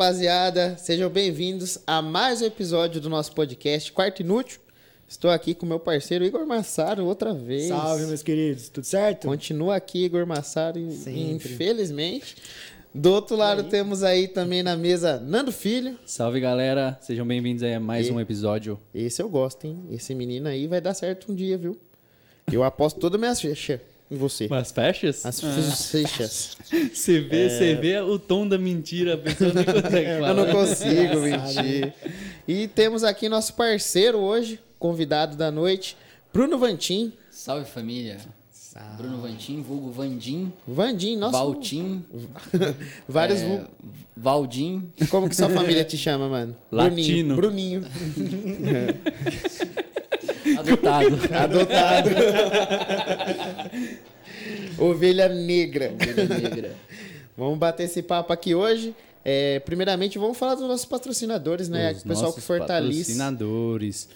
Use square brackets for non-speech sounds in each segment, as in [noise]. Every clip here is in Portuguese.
Rapaziada, sejam bem-vindos a mais um episódio do nosso podcast Quarto Inútil. Estou aqui com meu parceiro Igor Massaro outra vez. Salve, meus queridos, tudo certo? Continua aqui Igor Massaro, Sempre. infelizmente. Do outro lado aí? temos aí também na mesa Nando Filho. Salve galera, sejam bem-vindos a mais E- um episódio. Esse eu gosto, hein? Esse menino aí vai dar certo um dia, viu? Eu aposto toda a minha ficha em você. Mas fechas? As Ah, fichas. [laughs] Você vê, você vê o tom da mentira, a pessoa nem consegue falar. [laughs] Eu não consigo mentir. E temos aqui nosso parceiro hoje, convidado da noite, Bruno Vantin. Salve família. Bruno Vantim, vulgo Vandim, Vandim, nosso. Valtim, [laughs] Vários. é, Valdim. Como que sua família te chama, mano? Latino. Bruninho. Bruninho. adotado. Adotado. Ovelha negra. Ovelha negra. [laughs] Vamos bater esse papo aqui hoje. É, primeiramente, vamos falar dos nossos patrocinadores, né? Os o pessoal que fortalece. Patrocinadores.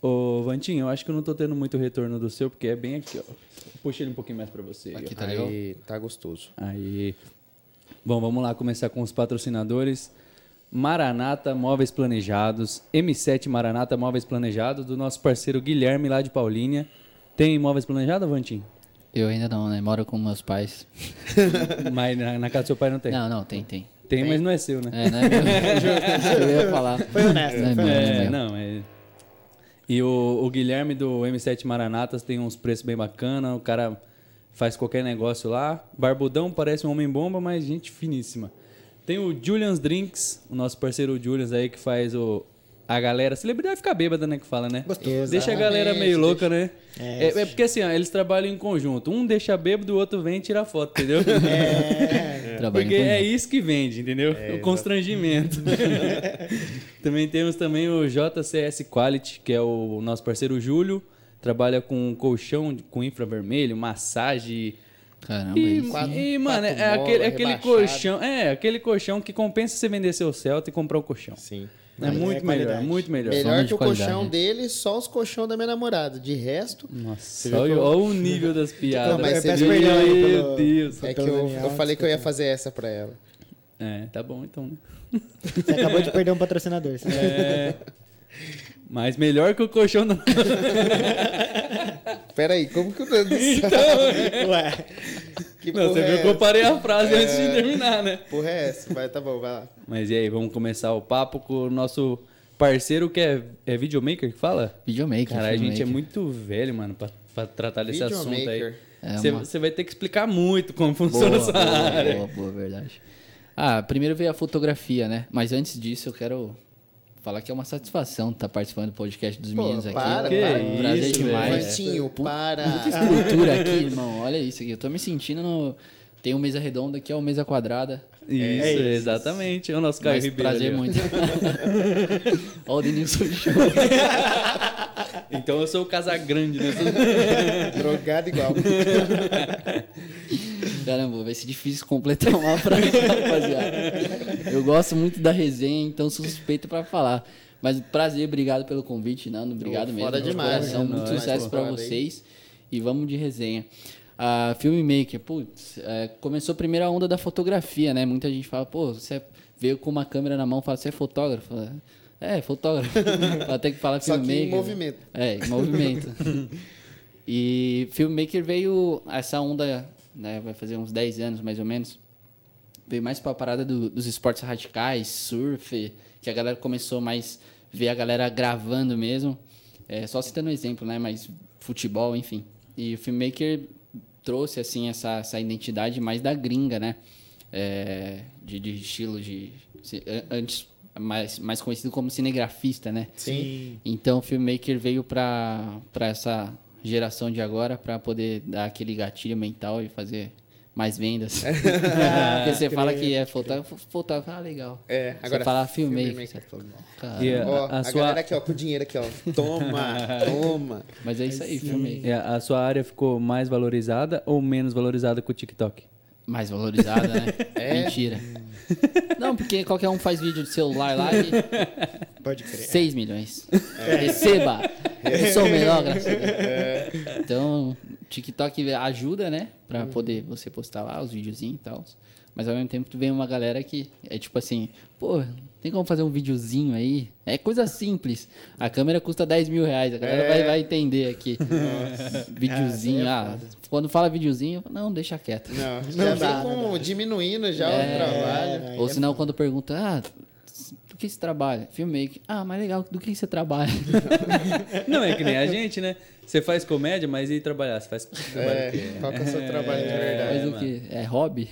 Ô, Vantinho, eu acho que eu não tô tendo muito retorno do seu, porque é bem aqui, ó. Puxa ele um pouquinho mais pra você. Aqui ó. tá legal. Aí, tá gostoso. Aí. Bom, vamos lá começar com os patrocinadores. Maranata Móveis Planejados, M7 Maranata Móveis Planejados, do nosso parceiro Guilherme lá de Paulínia. Tem móveis planejados, Vantinho? Eu ainda não, né? Moro com meus pais. [laughs] Mas na, na casa do seu pai não tem. Não, não, tem, tem. Tem, mas não é seu, né? É, não é meu. [laughs] Eu ia falar. Foi honesto, Não é foi meu, não é É, meu. não, é. E o, o Guilherme do M7 Maranatas tem uns preços bem bacana, o cara faz qualquer negócio lá. Barbudão parece um homem-bomba, mas gente finíssima. Tem o Julian's Drinks, o nosso parceiro Julians aí que faz o a galera, celebridade fica bêbada, né, que fala, né? Gostoso. Deixa a galera meio louca, né? É, É, é porque assim, ó, eles trabalham em conjunto. Um deixa bêbado, o outro vem e tira foto, entendeu? [laughs] Trabalho Porque em é isso que vende, entendeu? o constrangimento. [laughs] também temos também o JCS Quality, que é o nosso parceiro Júlio. Trabalha com colchão com infravermelho, massagem. Caramba, E, isso. Quatro- e, mano, é aquele, aquele colchão. É, aquele colchão que compensa você vender seu Celta e comprar o colchão. Sim. É é muito melhor, qualidade. muito melhor. Melhor que o colchão né? dele, só os colchão da minha namorada. De resto, Nossa, olha, que eu- olha o nível das piadas. Não, mas eu você peço viu- perdão aí Meu pelo- Deus. é que eu, eu falei que eu ia fazer essa pra ela. É, tá bom então, né? Você acabou de perder um patrocinador. É. [laughs] Mas melhor que o colchão da. [laughs] Pera aí, como que o Nando [laughs] Então? Ué, Que Não, você é viu que eu parei a frase antes de terminar, né? Porra é essa? Vai, tá bom, vai lá. Mas e aí, vamos começar o papo com o nosso parceiro que é, é videomaker que fala? Videomaker. Cara, a gente é muito velho, mano, pra, pra tratar desse assunto aí. Videomaker. É Você uma- você vai ter que explicar muito como funciona Boa, essa boa, área. boa, boa, verdade. Ah, primeiro veio a fotografia, né? Mas antes disso, eu quero falar que é uma satisfação estar participando do podcast dos Pô, meninos aqui. para, Que para. Um prazer isso, demais. para. Muita estrutura aqui, irmão. Olha isso aqui. Eu tô me sentindo no. Tem um mesa redonda aqui, é uma mesa quadrada. Isso, É isso. exatamente. É o nosso Caio Mas Ribeiro. prazer ali, muito. [laughs] Olha o Denilson Show. [laughs] Então eu sou o Casagrande, né? [laughs] Drogado igual. Caramba, vai ser difícil completar uma frase, rapaziada. Eu gosto muito da resenha, então sou suspeito pra falar. Mas prazer, obrigado pelo convite, Nando. Obrigado Pô, mesmo. foda de demais, coração, é muito sucesso aí. vocês. E vamos de resenha. A Filmmaker, putz, é, começou a primeira onda da fotografia, né? Muita gente fala, pô, você veio com uma câmera na mão, fala, você é fotógrafo? É, fotógrafo. [laughs] Até que fala Só que em filmmaker. movimento. É, em movimento. [laughs] e Filmmaker veio, essa onda, né, vai fazer uns 10 anos mais ou menos, veio mais pra parada do- dos esportes radicais, surf, que a galera começou mais ver a galera gravando mesmo. É, só citando um exemplo, né, mas futebol, enfim. E o Filmmaker trouxe, assim, essa, essa identidade mais da gringa, né, é, de, de estilo de... Antes, mais, mais conhecido como cinegrafista, né? sim. Então o filmmaker veio para essa geração de agora para poder dar aquele gatilho mental e fazer mais vendas. [laughs] Porque você fala que é fotógrafo, fotógrafo, ah, legal. É, agora. você fala filmmaker, filmmaker. você fala, cara, E a- Ó, a a, sua- galera aqui, ó, com o dinheiro aqui, ó. Toma, [laughs] toma. Mas é isso aí. E a, a sua área ficou mais valorizada ou menos valorizada com o TikTok? Mais valorizada, né? [laughs] É? Mentira. [laughs] Não, porque qualquer um faz vídeo de celular lá e Pode crer. 6 milhões. Receba! Eu sou o melhor, graças a Deus. Então, TikTok ajuda, né? Pra poder você postar lá os videozinhos e tal. Mas ao mesmo tempo vem uma galera que é tipo assim, pô, tem como fazer um videozinho aí? É coisa simples. A câmera custa 10 mil reais, a galera É. vai, vai entender aqui. [laughs] videozinho, Ah, ah, quando fala videozinho, não, deixa quieto. Não, [laughs] Não já dá, vem não diminuindo já É. o trabalho. aí Ou é senão quando pergunta, ah, do que você trabalha? Filmmaker. Ah, mas legal, do que você trabalha? [laughs] Não, é que nem a gente, né? Você faz comédia, mas e trabalhar? Você faz trabalho É, o quê? qual que é o seu trabalho de verdade? Mas o que? É hobby?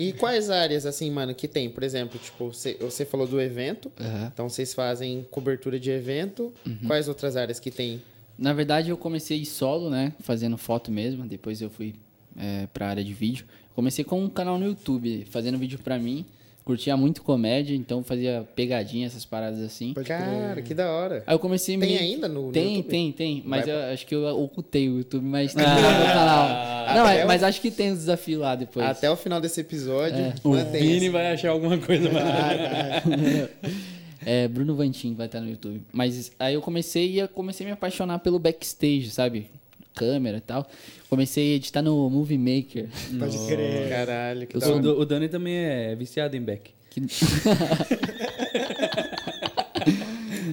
E quais áreas, assim, mano, que tem? Por exemplo, tipo, você, você falou do evento, Aham. então vocês fazem cobertura de evento. Uhum. Quais outras áreas que tem? Na verdade, eu comecei solo, né? Fazendo foto mesmo. Depois eu fui é, pra área de vídeo. Comecei com um canal no YouTube, fazendo vídeo pra mim. Curtia muito comédia, então fazia pegadinha, essas paradas assim. Pode Cara, que da hora. Aí eu comecei Tem meio- ainda no- no Tem, YouTube? tem, tem. Mas Vai eu acho que eu ocultei o YouTube, mas [laughs] tem no meu canal. Não, Até é, o- mas acho que tem os desafios lá depois. Até o final desse episódio, O mantém Vini esse- vai achar alguma coisa. [laughs] É, Bruno Vantin vai estar no YouTube. Mas aí eu comecei e comecei a me apaixonar pelo backstage, sabe? Câmera e tal. Comecei a editar no Movie Maker. Pode crer. Caralho, que sou. O, o Dani também é viciado em back. Que- [laughs]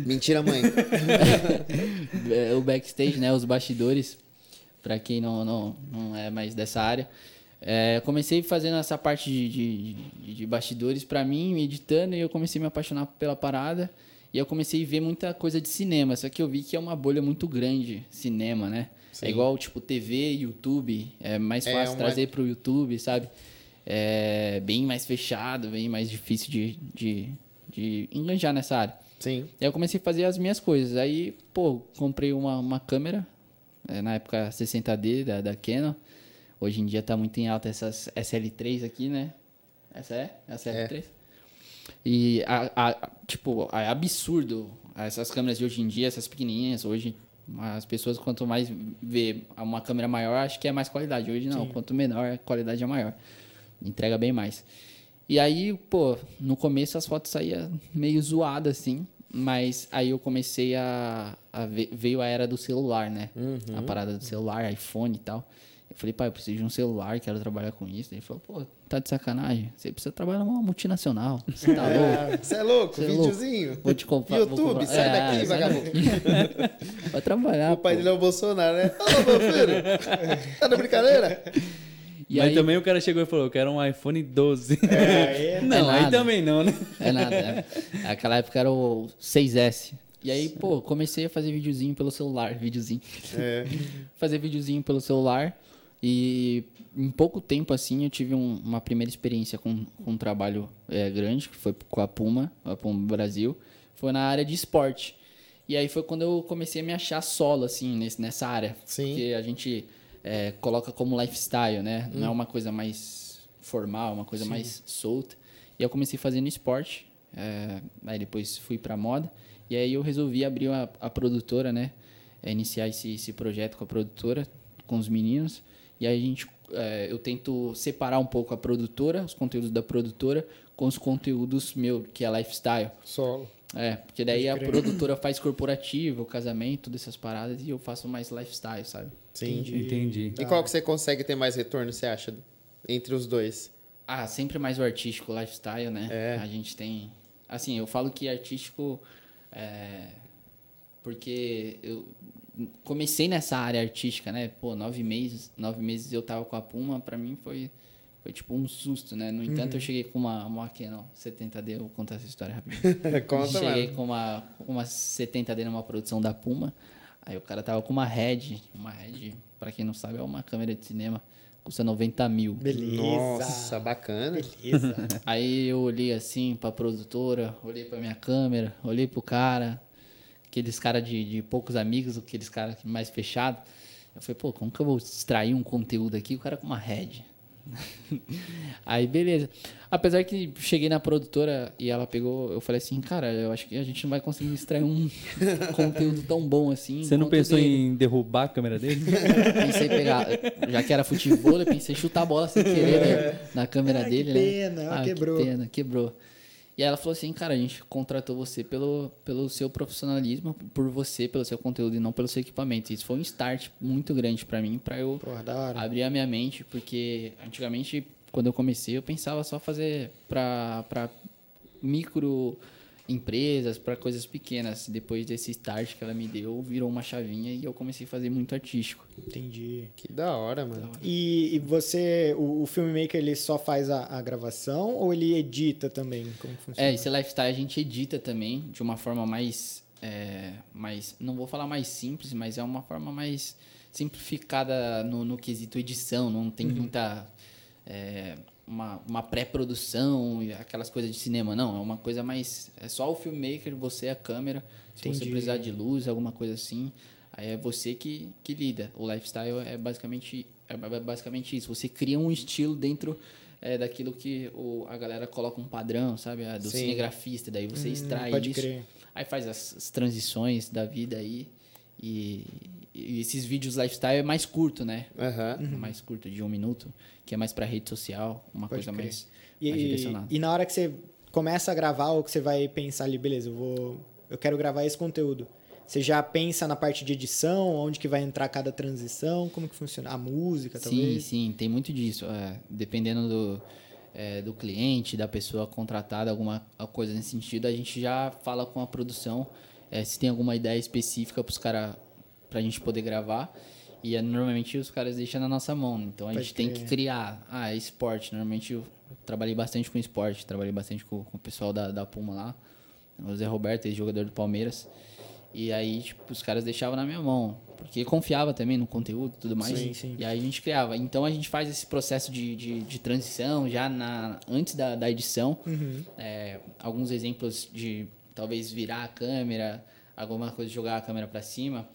Mentira, mãe. [laughs] É, o backstage, né? Os bastidores, pra quem não, não, não é mais dessa área. É, comecei fazendo essa parte de, de, de- de bastidores pra mim, editando, e eu comecei a me apaixonar pela parada. E eu comecei a ver muita coisa de cinema, só que eu vi que é uma bolha muito grande, cinema, né? Sim. É igual, tipo, TV, YouTube, é mais É, fácil uma- trazer pro YouTube, sabe? É bem mais fechado, bem mais difícil de, de, de enganjar nessa área. Sim. Aí eu comecei a fazer as minhas coisas. Aí, pô, comprei uma, uma câmera, é, na época 60D da, da Canon. Hoje em dia tá muito em alta essas SL3 aqui, né? Essa é? Essa é SL3? E, a, a- tipo, é absurdo essas câmeras de hoje em dia, essas pequenininhas. Hoje, as pessoas, quanto mais vê uma câmera maior, acho que é mais qualidade. Hoje não, quanto menor, a qualidade é maior. Entrega bem mais. E aí, pô, no começo as fotos saíam meio zoadas, assim. Mas aí eu comecei a, a ver, veio a era do celular, né? A parada do celular, iPhone e tal. Eu falei, pai, eu preciso de um celular, quero trabalhar com isso. Ele falou, pô, tá de sacanagem. Você precisa trabalhar numa multinacional. Você tá louco? Você é louco? Cê é louco. Videozinho? Vou te comprar. vou YouTube, comprar- sai É, daqui, sai vagabundo. [laughs] Vai trabalhar. O pai pô. dele é o Bolsonaro, né? Ô, meu filho! [laughs] Tá de brincadeira? E Mas aí, também o cara chegou e falou, eu quero um iPhone 12. É, [laughs] não, É aí também não, né? É nada. é. Aquela época era o 6S. E aí, pô, comecei a fazer videozinho pelo celular. Videozinho. É. Fazer videozinho pelo celular. E em pouco tempo, assim, eu tive um- uma primeira experiência com, com um trabalho é, grande, que foi com a Puma, a Puma Brasil. Foi na área de esporte. E aí foi quando eu comecei a me achar solo, assim, nesse, nessa área. Sim. Porque a gente é, coloca como lifestyle, né? Não é uma coisa mais formal, uma coisa mais solta. E eu comecei fazendo esporte. é, aí depois fui pra moda. E aí eu resolvi abrir a, a produtora, né? É, iniciar esse, esse projeto com a produtora, com os meninos. E aí a gente, é, eu tento separar um pouco a produtora, os conteúdos da produtora, com os conteúdos meu, que é lifestyle. Solo. É, porque daí a produtora faz corporativo, casamento, dessas paradas, e eu faço mais lifestyle, sabe? Sim. Entendi. E qual que você consegue ter mais retorno, você acha? Entre os dois? Ah, sempre mais o artístico, o lifestyle, né? É. A gente tem. Assim, eu falo que artístico. É, porque eu comecei nessa área artística, né? Pô, nove meses, nove meses eu tava com a Puma, pra mim foi, foi tipo um susto, né? No entanto, eu cheguei com uma, uma Canon 70D, eu vou contar essa história rapidinho. [laughs] Conta, cheguei mano. com uma, com uma 70D numa produção da Puma. Aí o cara tava com uma Red. Uma Red, pra quem não sabe, é uma câmera de cinema. Custa 90 mil. Beleza. Nossa, bacana. Beleza. Aí eu olhei assim pra produtora, olhei pra minha câmera, olhei pro cara, aqueles caras de, de poucos amigos, aqueles caras mais fechados. Eu falei, pô, como que eu vou extrair um conteúdo aqui? O cara com uma head. [laughs] Aí, beleza. Apesar que cheguei na produtora e ela pegou, eu falei assim, cara, eu acho que a gente não vai conseguir extrair um [laughs] conteúdo tão bom assim. Você não pensou dele. em derrubar a câmera dele? [laughs] Pensei em pegar, já que era futebol, eu pensei em chutar a bola sem querer né, na câmera Ah, que dele, pena, né? ó, quebrou. Que pena, quebrou. E ela falou assim, cara, a gente contratou você pelo, pelo seu profissionalismo, por você, pelo seu conteúdo e não pelo seu equipamento. Isso foi um start muito grande pra mim, pra eu Porra, abrir a minha mente, porque antigamente quando eu comecei, eu pensava só fazer para micro empresas, para coisas pequenas. Depois desse start que ela me deu, virou uma chavinha e eu comecei a fazer muito artístico. Entendi. Que da hora, mano. E, e você, o, o filmmaker, ele só faz a, a gravação ou ele edita também? Como funciona? É, esse lifestyle a gente edita também de uma forma mais, é, mais não vou falar mais simples, mas é uma forma mais simplificada no, no quesito edição, não tem muita é, uma, uma pré-produção e aquelas coisas de cinema, não, é uma coisa mais é só o filmmaker, você a câmera, se você Entendi. precisar de luz, alguma coisa assim, aí é você que, que lida. O lifestyle é basicamente é ba- basicamente isso, você cria um estilo dentro é, daquilo que o, a galera coloca um padrão, sabe? A do Sim. cinegrafista, daí você Hum, extrai pode isso. crer. Aí faz as, as transições da vida aí. E, e esses vídeos lifestyle é mais curto, né? Aham. Uhum. Mais curto, de um minuto, que é mais pra rede social, uma Pode coisa crer. mais, E, mais e, direcionada. e na hora que você começa a gravar ou que você vai pensar ali, beleza, eu vou, eu quero gravar esse conteúdo. Você já pensa na parte de edição, onde que vai entrar cada transição, como que funciona? A música, Sim, talvez? sim, tem muito disso. é, dependendo do, é, do cliente, da pessoa contratada, alguma coisa nesse sentido, a gente já fala com a produção é, se tem alguma ideia específica para os caras, para a gente poder gravar. E é, normalmente os caras deixam na nossa mão. Então a Pode gente tem que criar. Ah, é esporte. Normalmente eu trabalhei bastante com esporte, trabalhei bastante com, com o pessoal da, da Puma lá. O Zé Roberto, ex-jogador do Palmeiras. E aí, tipo, os caras deixavam na minha mão. Porque confiava também no conteúdo e tudo mais. Sim, sim. E aí a gente criava. Então a gente faz esse processo de, de, de transição já na, antes da, da edição. Uhum. É, alguns exemplos de talvez virar a câmera, alguma coisa, jogar a câmera para cima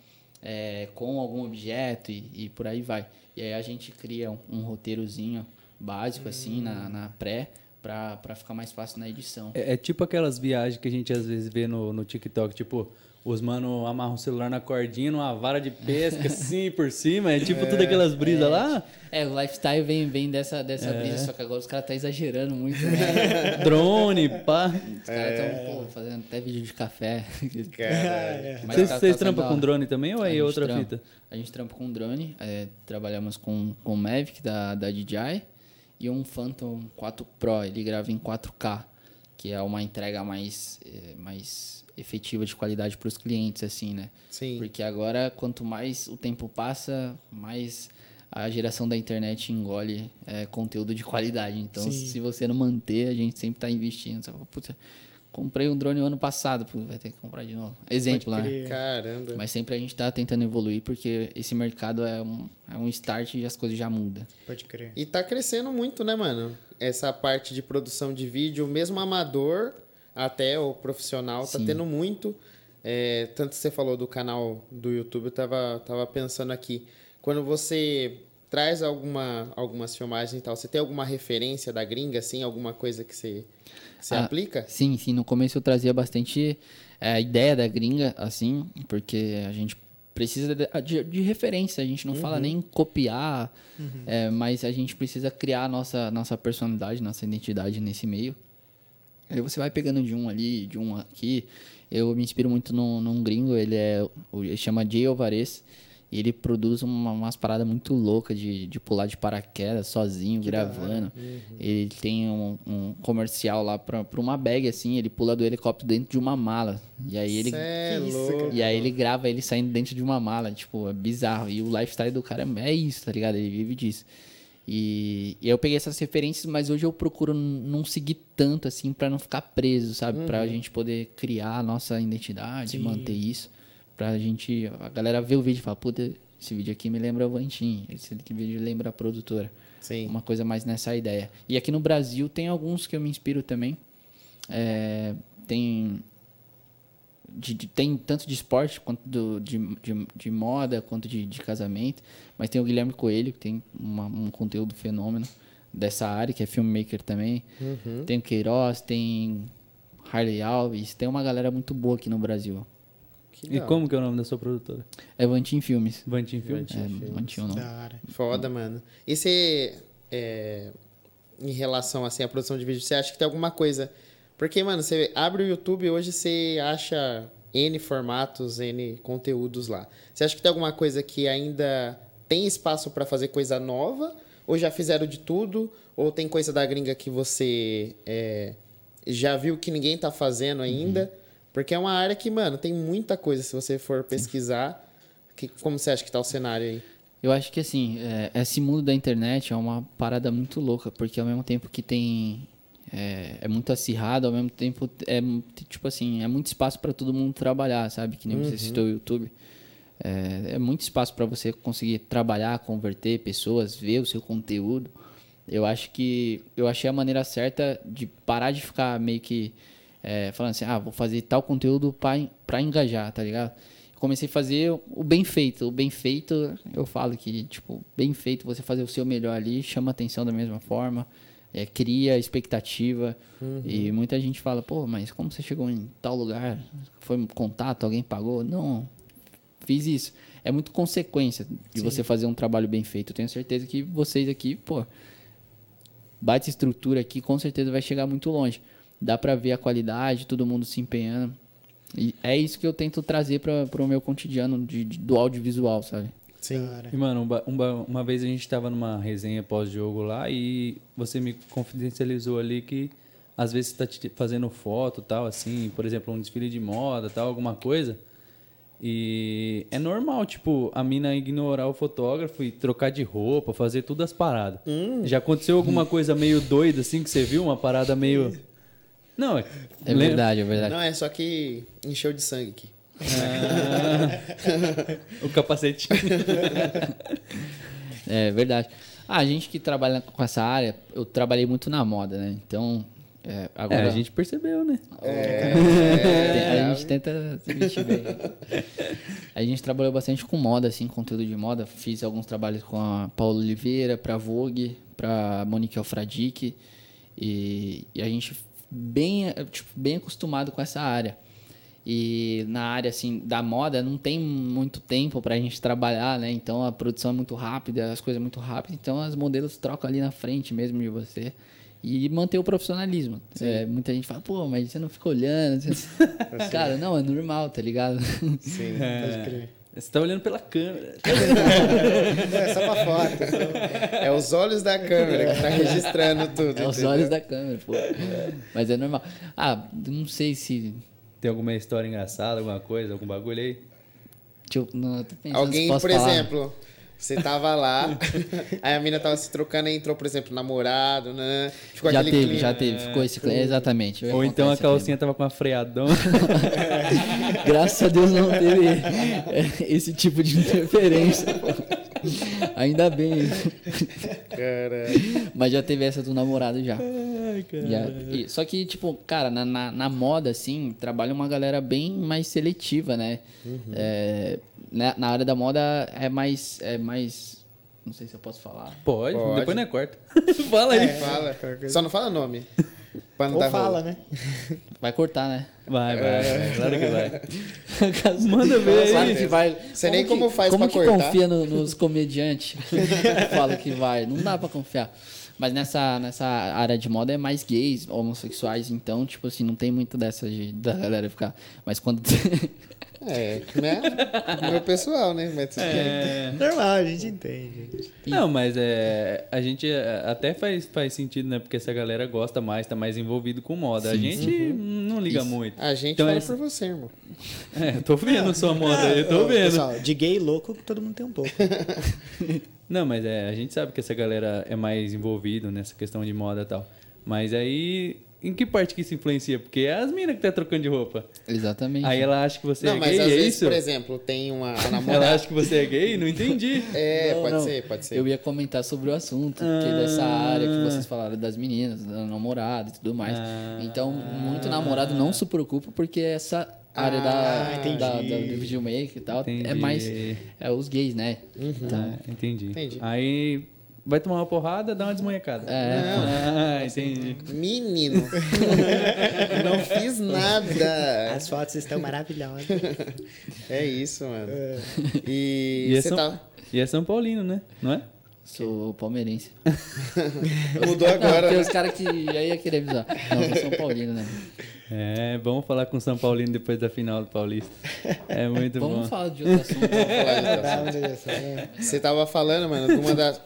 é, com algum objeto e, e por aí vai. E aí a gente cria um, um roteirozinho básico assim na, na pré para ficar mais fácil na edição. É, é tipo aquelas viagens que a gente às vezes vê no, no TikTok, tipo, os mano amarram o celular na cordinha, numa vara de pesca [laughs] assim por cima, é tipo tudo aquelas brisas lá. É, o lifestyle vem, vem dessa, dessa É. brisa, só que agora os caras tá exagerando muito, [laughs] né? Drone, pá. Os caras estão fazendo até vídeo de café. Caralho. [laughs] Mas Vocês tá- vocês tá trampam com drone também ou é outra trampa. fita? A gente trampa com drone, é, trabalhamos com com o Mavic da, da DJI e um Phantom 4 Pro, ele grava em 4K, que é uma entrega mais, é, mais efetiva de qualidade para os clientes, assim, né? Sim. Porque agora, quanto mais o tempo passa, mais a geração da internet engole é, conteúdo de qualidade. Então, Sim. se você não manter, a gente sempre está investindo. Você fala, Puta, comprei um drone ano passado, pô, vai ter que comprar de novo. Exemplo, né? Caramba. Mas sempre a gente está tentando evoluir, porque esse mercado é um, é um start e as coisas já mudam. Pode crer. E tá crescendo muito, né, mano? Essa parte de produção de vídeo, mesmo amador até o profissional, tá Sim. tendo muito. É, tanto que você falou do canal do YouTube, eu tava, tava pensando aqui. Quando você traz alguma, algumas filmagens e tal, você tem alguma referência da gringa, assim? Alguma coisa que você, você Ah, aplica? Sim, sim. No começo eu trazia bastante é, a ideia da gringa, assim, porque a gente precisa de, de- de referência. A gente não fala nem copiar, é, mas a gente precisa criar a nossa, nossa personalidade, nossa identidade nesse meio. Aí você vai pegando de um ali, de um aqui. Eu me inspiro muito num, num gringo, ele é. o- Ele chama Jay Alvarez. E ele produz uma, umas paradas muito loucas de, de pular de paraquedas sozinho, gravando. Ele tem um, um comercial lá pra, pra uma bag, assim, ele pula do helicóptero dentro de uma mala. E aí ele. É Que isso, louco. cara. E aí ele grava ele saindo dentro de uma mala, tipo, é bizarro. E o lifestyle do cara é isso, tá ligado? Ele vive disso. E, e eu peguei essas referências, mas hoje eu procuro não seguir tanto assim pra não ficar preso, sabe? Pra gente poder criar a nossa identidade, Sim. manter isso. Pra gente. A galera ver o vídeo e falar, puta, esse vídeo aqui me lembra o Vantin, esse vídeo lembra a produtora. Sim. Uma coisa mais nessa ideia. E aqui no Brasil tem alguns que eu me inspiro também. É, tem de- de- tem tanto de esporte quanto do- de, de, de moda quanto de, de casamento mas tem o Guilherme Coelho que tem uma- um conteúdo fenômeno dessa área que é filmmaker também Uhum. tem o Queiroz tem Harley Alves tem uma galera muito boa aqui no Brasil Que E como que é o nome da sua produtora? é Vantin Filmes Vantin Film? é, Vantin o nome. Da hora. Foda, mano. E você, é, em relação assim, à produção de vídeo, você acha que tem alguma coisa? Porque, mano, você abre o YouTube hoje você acha N formatos, N conteúdos lá. Você acha que tem alguma coisa que ainda tem espaço pra fazer coisa nova? Ou já fizeram de tudo? Ou tem coisa da gringa que você é, já viu que ninguém tá fazendo ainda? Uhum. Porque é uma área que, mano, tem muita coisa se você for pesquisar. Que, como você acha que tá o cenário aí? Eu acho que assim, é, esse mundo da internet é uma parada muito louca, porque ao mesmo tempo que tem. É, é muito acirrado, ao mesmo tempo é tipo assim, é muito espaço para todo mundo trabalhar, sabe? Que nem você citou o YouTube. É, é muito espaço para você conseguir trabalhar, converter pessoas, ver o seu conteúdo. Eu acho que eu achei a maneira certa de parar de ficar meio que é, falando assim, ah, vou fazer tal conteúdo para engajar, tá ligado? Comecei a fazer o bem feito. O bem feito, eu falo que, tipo, bem feito, você fazer o seu melhor ali, chama atenção da mesma forma, é, cria expectativa. E muita gente fala, pô, mas como você chegou em tal lugar? Foi um contato, alguém pagou? Não, fiz isso. É muito consequência de você fazer um trabalho bem feito. Eu tenho certeza que vocês aqui, pô, bate estrutura aqui, com certeza vai chegar muito longe. Dá pra ver a qualidade, todo mundo se empenhando. E é isso que eu tento trazer para o meu cotidiano de, de- do audiovisual, sabe? Sim. Cara. E, mano, uma, uma, uma vez a gente tava numa resenha pós-jogo lá e você me confidencializou ali que às vezes você tá te- fazendo foto e tal, assim, por exemplo, um desfile de moda tal, alguma coisa. E é normal, tipo, a mina ignorar o fotógrafo e trocar de roupa, fazer tudo as paradas. Já aconteceu alguma coisa meio doida, assim, que você viu? Uma parada meio. [laughs] Não, é. É verdade, é verdade. Não, é só que encheu de sangue aqui. [laughs] O capacete. [laughs] É verdade. Ah, a gente que trabalha com essa área, eu trabalhei muito na moda, né? Então, é, É, agora a gente percebeu, né? Tem- [laughs] a gente tenta se vestir bem. A gente trabalhou bastante com moda, assim, conteúdo de moda. Fiz alguns trabalhos com a Paula Oliveira, pra Vogue, pra Monique Alfradique. E, e a gente bem, tipo, bem acostumado com essa área. E na área, assim, da moda, não tem muito tempo pra gente trabalhar, né? Então, a produção é muito rápida, as coisas muito rápidas. Então, as modelos trocam ali na frente mesmo de você. E manter o profissionalismo. É, muita gente fala, pô, mas você não fica olhando. você- [laughs] [laughs] Cara, não, é normal, tá ligado? Sim. [laughs] Pode crer. Você tá olhando pela câmera. É só pra foto. É os olhos da câmera que tá registrando tudo. É os entendeu? olhos da câmera, pô. Mas é normal. Ah, não sei se. Tem alguma história engraçada, alguma coisa, algum bagulho aí? Deixa eu, não, eu tô pensando Alguém, por falar. exemplo, você tava lá, [laughs] aí a mina tava se trocando e entrou, por exemplo, namorado, né? Ficou Já aquele teve, clima. já teve. Ficou esse clima. Exatamente. eu ia Ou então a clima. calcinha tava com uma freadão. [laughs] Graças a Deus não teve [laughs] esse tipo de interferência. Ainda bem. Caralho. Mas já teve essa do namorado já. Já. E- só que, tipo, cara, na, na, na moda, assim, trabalha uma galera bem mais seletiva, né? É, na, na área da moda é mais, é mais. Não sei se eu posso falar. Pode, Pode. depois não é corta. [laughs] Fala aí. Fala. Só não fala nome. Pra não Ou dar fala, rolo. né? Vai cortar, né? Vai, vai, vai. Claro que vai. Caso- [laughs] Manda ver aí. que vai. Sei nem que- como faz como pra que cortar. confia no- nos comediantes? [laughs] Fala que vai. Não dá pra confiar. Mas nessa, nessa área de moda é mais gays, homossexuais, então, tipo assim, não tem muito dessa de, da galera ficar. Mas quando. [laughs] É, né? Meu pessoal, né? Mas bem. É... Normal, a gente entende. Não, mas é, a gente é, até faz, faz sentido, né? Porque essa galera gosta mais, tá mais envolvido com moda. a Sim, gente não liga Isso. muito. A gente Então fala essa- por você, irmão. É, tô vendo sua moda, eu tô vendo. Pessoal, de gay louco, todo mundo tem um pouco. [laughs] Não, mas é, a gente sabe que essa galera é mais envolvida nessa questão de moda e tal. Mas aí, em que parte que isso influencia? Porque é as minas que tá trocando de roupa. Exatamente. Aí ela acha que você não, é mas gay, às é vezes, isso? por exemplo, tem uma a Ela namorada. acha que você é gay? Não entendi. [laughs] É, Não, pode não. ser, pode ser. Eu ia comentar sobre o assunto, porque dessa Ah. área que vocês falaram das meninas, da namorada e tudo mais. Ah. Então, muito namorado não se preocupa porque essa área Ah, da, da, da, do videomaker e tal é Entendi. mais é os gays, né? Tá, entendi. Entendi. Aí vai tomar uma porrada, dá uma desmanhecada. É. Ah, entendi. Menino. [laughs] não fiz nada. As fotos estão maravilhosas. É isso, mano. E, E é, você São... tá. e é São Paulino, né? Não é? Sou palmeirense. [laughs] Mudou Não, agora. tem né? os caras que já ia querer avisar. Não, sou São Paulino, né? É, vamos falar com o São Paulino depois da final do Paulista. É muito Vamos bom. falar de outro assunto. Vamos falar uma direção, né? Você tava falando, mano, de uma das.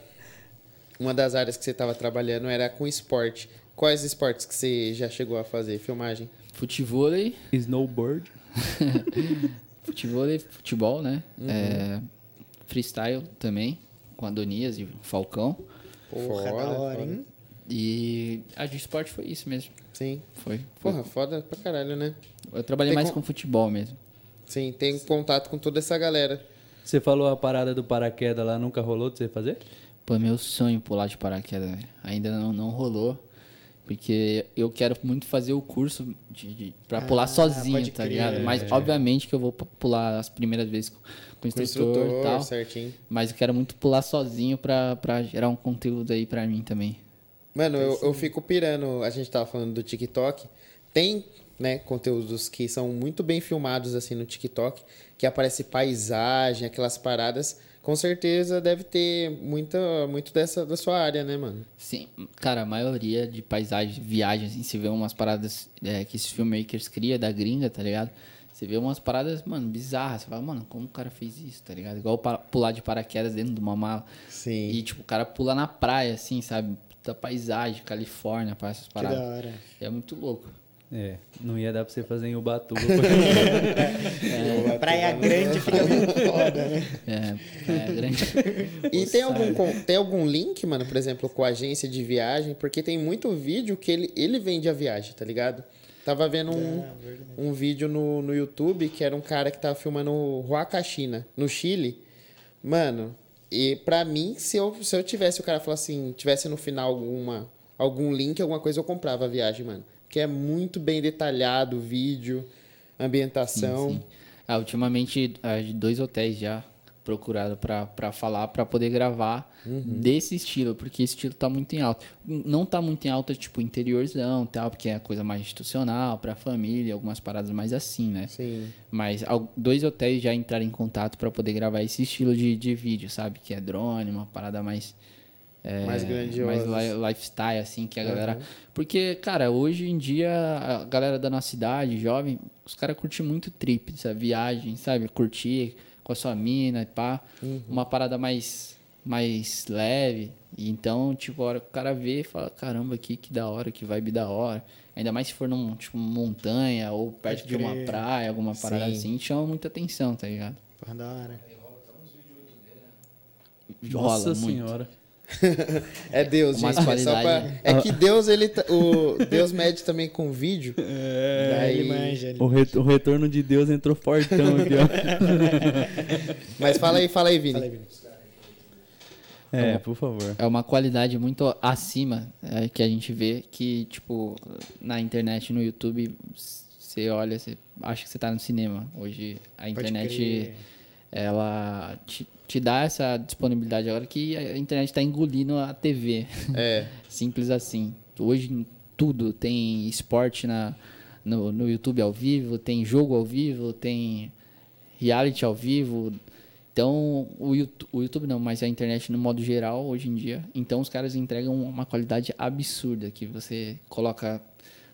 Uma das áreas que você estava trabalhando era com esporte. Quais esportes que você já chegou a fazer? Filmagem? Futevôlei, Snowboard. [laughs] futevôlei, futebol, né? É, freestyle também, com Adonias e Falcão. Porra, da Foda, hora, foda. hein? E a de esporte foi isso mesmo. Sim. Foi. foi. Porra, foda pra caralho, né? Eu trabalhei Tem mais com- com futebol mesmo. Sim, tem contato com toda essa galera. Você falou a parada do paraquedas lá, nunca rolou de você fazer? Pô, é meu sonho pular de paraquedas, velho. Ainda não, não rolou. Porque eu quero muito fazer o curso de, de, pra pular Ah, sozinho, pode tá ligado? Mas obviamente que eu vou pular as primeiras vezes com, Com o instrutor, instrutor, e tal. certinho. Mas eu quero muito pular sozinho pra, pra gerar um conteúdo aí pra mim também. Mano, eu, eu fico pirando. A gente tava falando do TikTok. Tem, né, conteúdos que são muito bem filmados assim no TikTok, que aparece paisagem, aquelas paradas. Com certeza deve ter muita, muito dessa da sua área, né, mano? Sim, cara, a maioria de paisagens, viagens, assim, você vê umas paradas é, que esses filmmakers criam da gringa, tá ligado? Você vê umas paradas, mano, bizarras. Você fala, mano, como o cara fez isso, tá ligado? Igual pular de paraquedas dentro de uma mala. Sim. E, tipo, o cara pula na praia, assim, sabe? Da paisagem, Califórnia, para essas Que da paradas. hora. É muito louco. É, não ia dar pra você fazer em Ubatuba. Praia Grande fica meio foda, né? É, é grande. E tem algum, tem algum link, mano, por exemplo, com a agência de viagem? Porque tem muito vídeo que ele, ele vende a viagem, tá ligado? Tava vendo um, um vídeo no, no YouTube que era um cara que tava filmando Huacachina, no Chile. Mano, e pra mim, se eu, se eu tivesse, o cara falou assim, tivesse no final alguma, algum link, alguma coisa, eu comprava a viagem, mano. Porque é muito bem detalhado o vídeo, ambientação. Sim. Ah, ultimamente, dois hotéis já procuraram pra, pra falar, pra poder gravar desse estilo, porque esse estilo tá muito em alta. Não tá muito em alta, tipo, interiorzão tal, porque é coisa mais institucional, pra família, algumas paradas mais assim, né? Sim. Mas dois hotéis já entraram em contato pra poder gravar esse estilo de, de vídeo, sabe? Que é drone, uma parada mais. É, Mais grandiosa. Mais li- lifestyle, assim, que a galera. Porque, cara, hoje em dia, a galera da nossa cidade, jovem, os caras curtem muito trip, essa viagem, sabe? Curtir com a sua mina e pá. Uma parada mais, mais leve. E então, tipo, a hora que o cara vê, fala: caramba, aqui que da hora, que vibe da hora. Ainda mais se for num, tipo, montanha ou perto Pode de uma praia, alguma parada Sim. assim, chama muita atenção, tá ligado? Porra, da hora. Rola Nossa muito. senhora. É Deus, gente. É, pra... é que Deus, ele. tá- O Deus mede também com vídeo. É, Daí- ele manja. Ele... O, re- o retorno de Deus entrou fortão aqui, ó. [laughs] Mas fala aí, fala aí, Vini. Fala aí, Vini. É, por favor. É uma qualidade muito acima é, que a gente vê que, tipo, na internet, no YouTube, você olha, você acha que você tá no cinema. Hoje a Pode internet, crer. Ela te, te dá essa disponibilidade agora que a internet tá engolindo a TV. É. [laughs] Simples assim. Hoje em tudo tem esporte na, no, no YouTube ao vivo, tem jogo ao vivo, tem reality ao vivo. Então, o YouTube, o YouTube não, mas a internet no modo geral, hoje em dia. Então, os caras entregam uma qualidade absurda que você coloca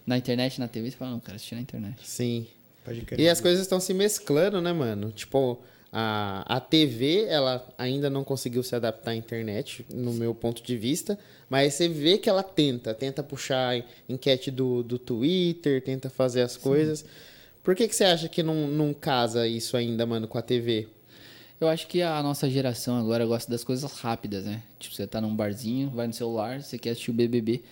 na internet, na TV, e fala, não, cara, assistir na internet. Sim. Pode crer. E as coisas estão se mesclando, né, mano? Tipo, a, a TV, ela ainda não conseguiu se adaptar à internet, no meu ponto de vista. Mas você vê que ela tenta. Tenta puxar enquete do, do Twitter, tenta fazer as coisas. Por que, que você acha que não, não casa isso ainda, mano, com a TV? Eu acho que a nossa geração agora gosta das coisas rápidas, né? Tipo, você tá num barzinho, vai no celular, você quer assistir o BBB.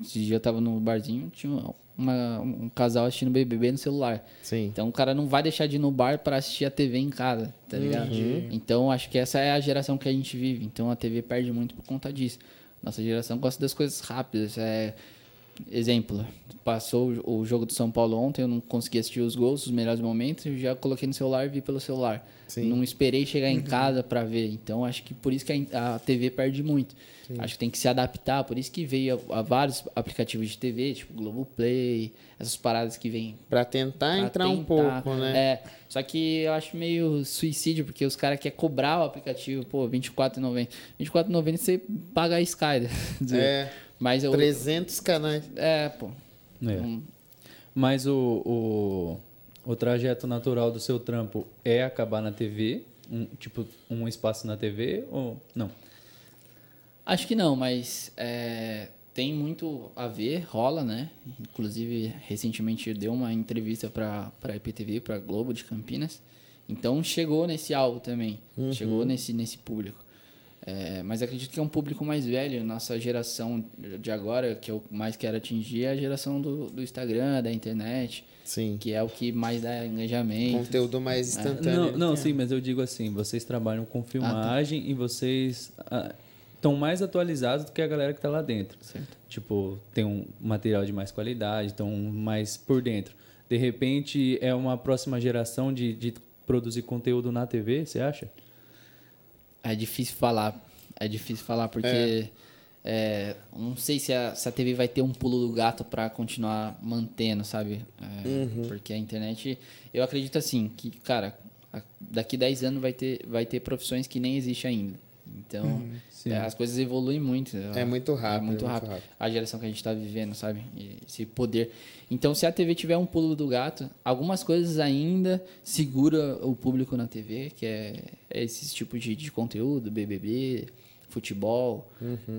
Esse dia eu tava no barzinho, tinha uma- um casal assistindo BBB no celular. Sim. Então o cara não vai deixar de ir no bar para assistir a TV em casa, tá ligado? Então acho que essa é a geração que a gente vive. Então a TV perde muito por conta disso. Nossa geração gosta das coisas rápidas. É... Exemplo, passou o jogo do São Paulo ontem, eu não consegui assistir os gols, os melhores momentos, eu já coloquei no celular e vi pelo celular. Sim. Não esperei chegar em casa para ver. Então acho que por isso que a, TV perde muito. Acho que tem que se adaptar, por isso que veio a, a vários aplicativos de TV, tipo Globoplay, essas paradas que vêm Pra tentar pra entrar um tentar. pouco, né? É, só que eu acho meio suicídio, porque os caras querem cobrar o aplicativo, pô, R$24,90. R$24,90 você paga a Sky. [laughs] É. Mas eu. 300 canais. É, pô. É. Hum, Mas o, o, o trajeto natural do seu trampo é acabar na TV? Um, tipo, um espaço na TV ou não? Acho que não, mas é, tem muito a ver, rola, né? Inclusive, recentemente deu uma entrevista para a IPTV, para Globo de Campinas. Então chegou nesse alvo também, chegou nesse, nesse público. É, mas acredito que é um público mais velho. Nossa geração de agora, que eu mais quero atingir, é a geração do, do Instagram, da internet, Sim. que é o que mais dá engajamento. Conteúdo mais instantâneo. Não, não sim, mas eu digo assim, vocês trabalham com filmagem e vocês estão mais atualizados do que a galera que está lá dentro. Certo. Tipo, tem um material de mais qualidade, estão mais por dentro. De repente, é uma próxima geração de, de produzir conteúdo na TV, você acha? É difícil falar. É difícil falar porque é, não sei se a, se a TV vai ter um pulo do gato para continuar mantendo, sabe? É, Porque a internet, eu acredito assim que, cara, a- daqui 10 anos vai ter vai ter profissões que nem existem ainda. Então, Sim. é, as coisas evoluem muito. É muito rápido, É muito é muito rápido. rápido. A geração que a gente está vivendo, sabe? E Esse poder. Então, se a TV tiver um pulo do gato, algumas coisas ainda segura o público na TV, que é esses tipos de, de conteúdo, BBB, futebol.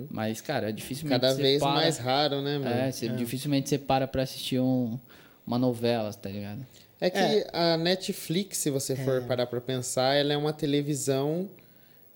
Mas, cara, dificilmente Cada você vez para- mais raro, né, mano? É, você, dificilmente você para pra assistir um, uma novela, tá ligado? É que a Netflix, se você for parar pra pensar, ela é uma televisão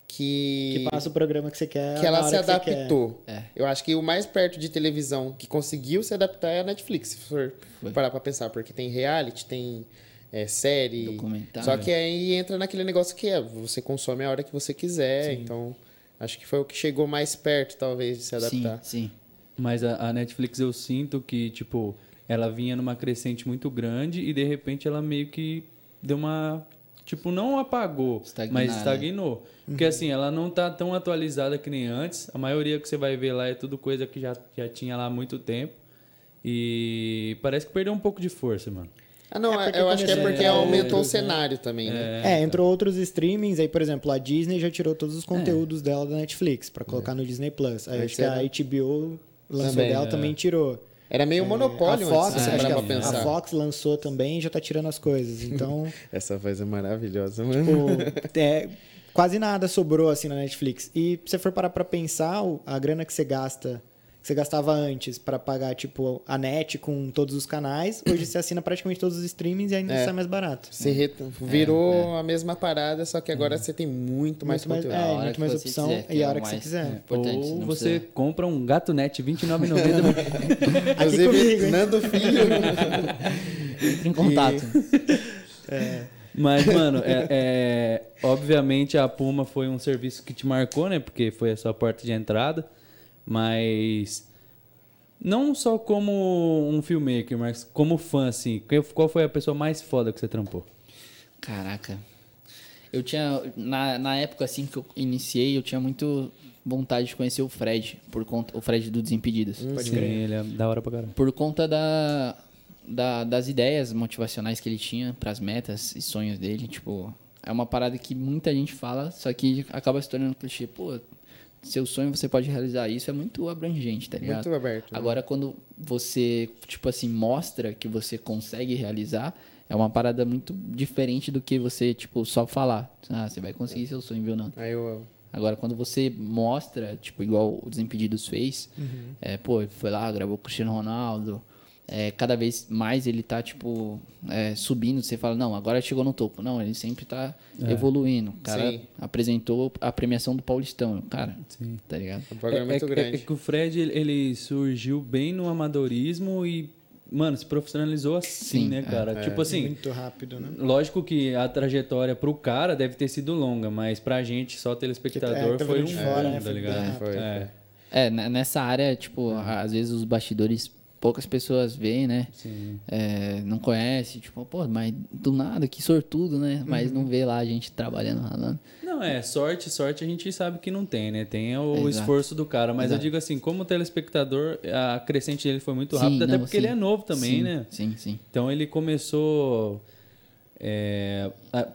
que, Que passa o programa que você quer. que ela na se hora que você quer. adaptou. É. Eu acho que o mais perto de televisão que conseguiu se adaptar é a Netflix, se for Foi. parar pra pensar, porque tem reality, tem é, série. Documentário. Só que aí entra naquele negócio que é, você consome a hora que você quiser, então acho que foi o que chegou mais perto, talvez, de se adaptar. Sim, sim. Mas a, a Netflix eu sinto que, tipo, ela vinha numa crescente muito grande e de repente ela meio que deu uma. Tipo, não apagou, Estagnar, mas né? estagnou. Porque assim, ela não tá tão atualizada que nem antes. A maioria que você vai ver lá é tudo coisa que já, já tinha lá há muito tempo. E parece que perdeu um pouco de força, mano. Ah, não, É porque eu acho que é porque a aumentou o outros, né? cenário também, né? É, entrou outros streamings, aí, por exemplo, a Disney já tirou todos os conteúdos dela da Netflix pra colocar no Disney Plus. Aí acho que a da- HBO lançou Também, dela é. também tirou. Era meio monopólio a Fox, antes, acho que a, pensar. a Fox lançou também e já tá tirando as coisas. [laughs] Então, Essa voz é maravilhosa, mano. tipo, [laughs] é, quase nada sobrou assim na Netflix. E se você for parar pra pensar, a grana que você gasta, você gastava antes pra pagar, tipo, a net com todos os canais, hoje você assina praticamente todos os streamings e ainda É. sai mais barato. Você re- virou a mesma parada, só que agora você tem muito mais Muito mais- conteúdo. é, A hora muito mais opção quiser, e a é hora o que você mais quiser. [laughs] Ou você precisa- compra um gato net R$29,90. Aqui comigo? Nando Filho. Entre em contato. [laughs] Mas, mano, é, é- obviamente a Puma foi um serviço que te marcou, né? Porque foi a sua porta de entrada. Mas não só como um filmmaker, mas como fã, assim. que- Qual foi a pessoa mais foda que você trampou? Caraca. Eu tinha. Na, na época assim que eu iniciei, eu tinha muito vontade de conhecer o Fred, por conta. O Fred do Desimpedidos. Pode crer, ele é da hora pra caralho. Por conta da, da- das ideias motivacionais que ele tinha pras metas e sonhos dele. Tipo, é uma parada que muita gente fala, só que acaba se tornando clichê. Pô, seu sonho você pode realizar isso, é muito abrangente, tá ligado? Muito aberto. né? Agora, quando você, tipo assim, mostra que você consegue realizar, é uma parada muito diferente do que você, tipo, só falar. Ah, você vai conseguir seu sonho, viu, não? Aí eu. Agora, quando você mostra, tipo, igual o Desimpedidos fez, é, pô, foi lá, gravou com o Cristiano Ronaldo, é, cada vez mais ele tá, tipo, é, subindo, você fala, não, agora chegou no topo. Não, ele sempre tá evoluindo. O cara Sim. apresentou a premiação do Paulistão, cara, Sim. tá ligado? O programa é, muito é, grande. é que o Fred, ele- surgiu bem no amadorismo e, mano, se profissionalizou assim, Sim, né, é, cara? Tipo assim, Muito rápido, né? Lógico que a trajetória pro cara deve ter sido longa, mas pra gente, só telespectador, É, foi um fora, boom, né? tá Foi ligado? Foi, é. É, ne- nessa área, tipo, às vezes os bastidores, poucas pessoas veem, né? É, não conhece, tipo, pô, mas do nada, que sortudo, né? Mas Uhum. não vê lá a gente trabalhando, ralando. Não, é, sorte, sorte a gente sabe que não tem, né? Tem o Exato. esforço do cara, mas eu Exato. digo assim, como telespectador, a crescente dele foi muito rápida, até não, porque sim. ele é novo também, Sim, né? Sim, sim. Então ele começou. é, a-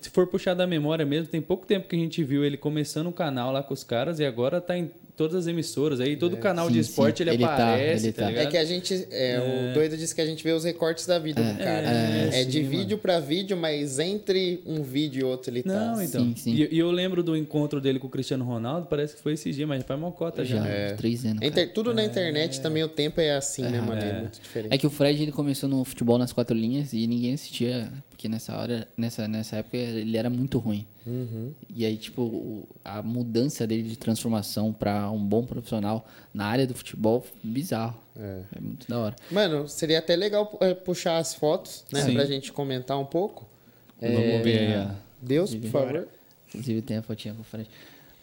se for puxar da memória mesmo, tem pouco tempo que a gente viu ele começando o canal lá com os caras e agora tá em todas as emissoras aí, todo canal Sim, de esporte sim. ele, Ele tá, aparece, ele tá, tá. É que a gente. É, O doido disse que a gente vê os recortes da vida do cara. É, é, de vídeo pra vídeo, mas entre um vídeo e outro ele tá. Não, então. Sim, sim. E, e eu lembro do encontro dele com o Cristiano Ronaldo, parece que foi esse dia, mas já faz mocota já. Já, É. três anos. Inter- Tudo na internet também o tempo é assim, né, mano? É muito diferente. É que o Fred ele começou no futebol nas quatro linhas e ninguém assistia, porque nessa hora, nessa, nessa época ele era muito ruim. Uhum. E aí, tipo, a mudança dele de transformação pra um bom profissional na área do futebol, bizarro. É. É muito da hora. Mano, seria até legal é, puxar as fotos, né? Sim. Pra gente comentar um pouco. Vamos ver aí, ó. Deus, por favor. Inclusive tem a fotinha com o Fred.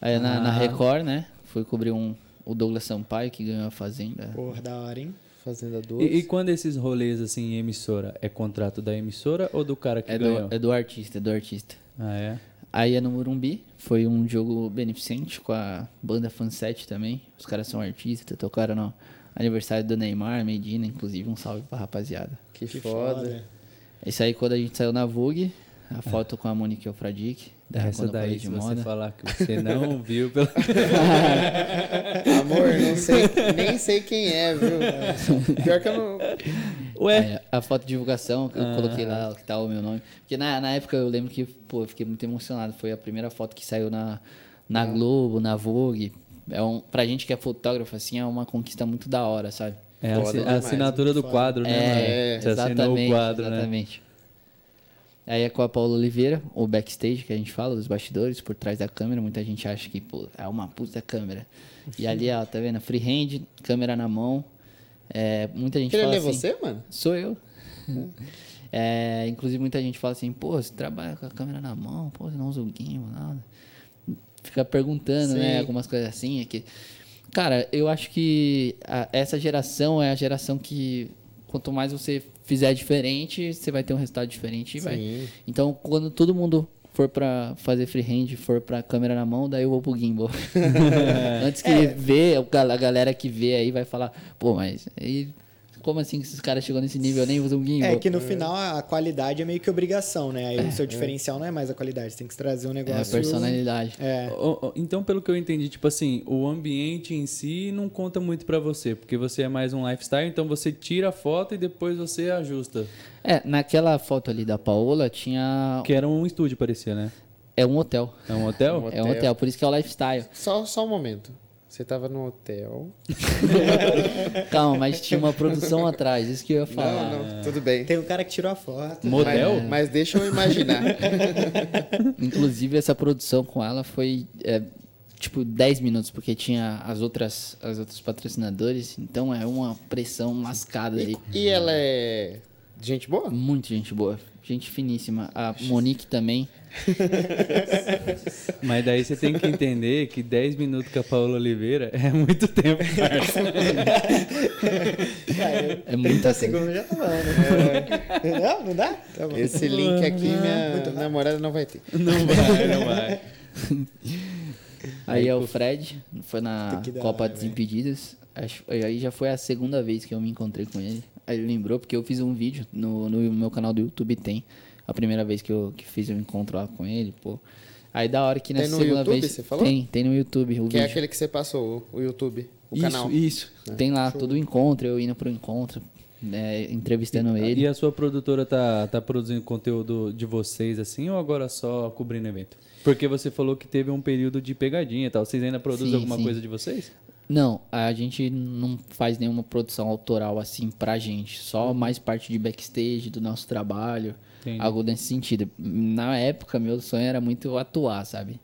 Aí na, na Record, né? Fui cobrir um, o Douglas Sampaio, que ganhou a Fazenda. Porra, da hora, hein? Fazenda 12. E, e quando esses rolês assim em emissora, é contrato da emissora ou do cara que É ganhou? do, é do artista, é do artista. Ah, é? Aí é no Morumbi, foi um jogo beneficente com a banda Fanset também. Os caras são artistas, tocaram no aniversário do Neymar, Medina, inclusive um salve pra rapaziada. Que, Que foda. foda. Isso aí quando a gente saiu na Vogue, a foto com a Monique Alfradic, da Essa quando eu daí, se de você moda. falar que você não [laughs] viu pela... [laughs] Amor, não sei, nem sei quem é, viu? [laughs] Pior que eu não. Ué? É, a foto de divulgação que eu Ah. coloquei lá, que tá o meu nome. Porque na, na época eu lembro que, pô, eu fiquei muito emocionado. Foi a primeira foto que saiu na, na Globo, na Vogue. É um, pra gente que é fotógrafo, assim, é uma conquista muito da hora, sabe? É a, Foda assinatura do quadro, né? É? Você assinou exatamente, o quadro, né? Aí é com a Paula Oliveira, o backstage que a gente fala, os bastidores, por trás da câmera. Muita gente acha que, pô, é uma puta câmera. E ali, ó, tá vendo? Freehand, câmera na mão. É, muita gente Queria fala ler assim... você, mano? Sou eu. [laughs] É, inclusive, muita gente fala assim, pô, você trabalha com a câmera na mão, pô, você não usa o gimbal, nada. Fica perguntando, né, Sim. algumas coisas assim. É que... Cara, eu acho que a- essa geração é a geração que quanto mais você fizer diferente, você vai ter um resultado diferente. e. Então, quando todo mundo for pra fazer freehand, for pra câmera na mão, daí eu vou pro gimbal. [laughs] Antes que a gal- a galera que vê aí vai falar, pô, mas aí, como assim que esses caras chegou nesse nível? Eu nem um gimbal. É que no final a qualidade é meio que obrigação, né? Aí o seu diferencial não é mais a qualidade, você tem que trazer um É a negócio. personalidade. É. Então, pelo que eu entendi, tipo assim, o ambiente em si não conta muito pra você, porque você é mais um lifestyle, então você tira a foto e depois você ajusta. É, naquela foto ali da Paola tinha. Que era um estúdio, parecia, né? É um hotel. É um hotel? Um É um hotel, por isso que é o lifestyle. Só, só um momento. Você tava no hotel. [laughs] Calma, mas tinha uma produção atrás, isso que eu ia falar. Não, não, tudo bem. Tem um cara que tirou a foto. Model? Mas, mas deixa eu imaginar. [laughs] Inclusive, essa produção com ela foi é, tipo 10 minutos, porque tinha as outras, as outros patrocinadores, então é uma pressão lascada ali. E ela é gente boa? Muito gente boa, gente finíssima. A Monique também. [laughs] Mas daí você tem que entender que 10 minutos com a Paola Oliveira é muito tempo, parça. É 30 muita coisa. segundos já tá bom, né? Não, não dá? Tá bom. Esse link aqui, minha namorada não vai ter. Não vai, não vai. [laughs] Aí é o Fred, foi na Puta, que da Copa hora, Desimpedidas. Acho- Aí já foi a segunda vez que eu me encontrei com ele. Aí ele lembrou, porque eu fiz um vídeo no, no meu canal do YouTube, tem. A primeira vez que eu que fiz um encontro lá com ele, pô. Aí da hora que Tem nessa no segunda YouTube, vez. você falou? Tem, tem no YouTube o Que é vídeo. aquele que você passou, o YouTube, o isso, canal. Isso, Tem lá todo o encontro, eu indo pro encontro, né, entrevistando ele. E a sua produtora tá, tá produzindo conteúdo de vocês assim ou agora só cobrindo evento? Porque você falou que teve um período de pegadinha e tal. Vocês ainda produzem Sim, alguma sim. coisa de vocês? Não, a gente não faz nenhuma produção autoral assim pra gente. Só mais parte de backstage do nosso trabalho. Entendi. Algo nesse sentido. Na época, meu sonho era muito atuar, sabe?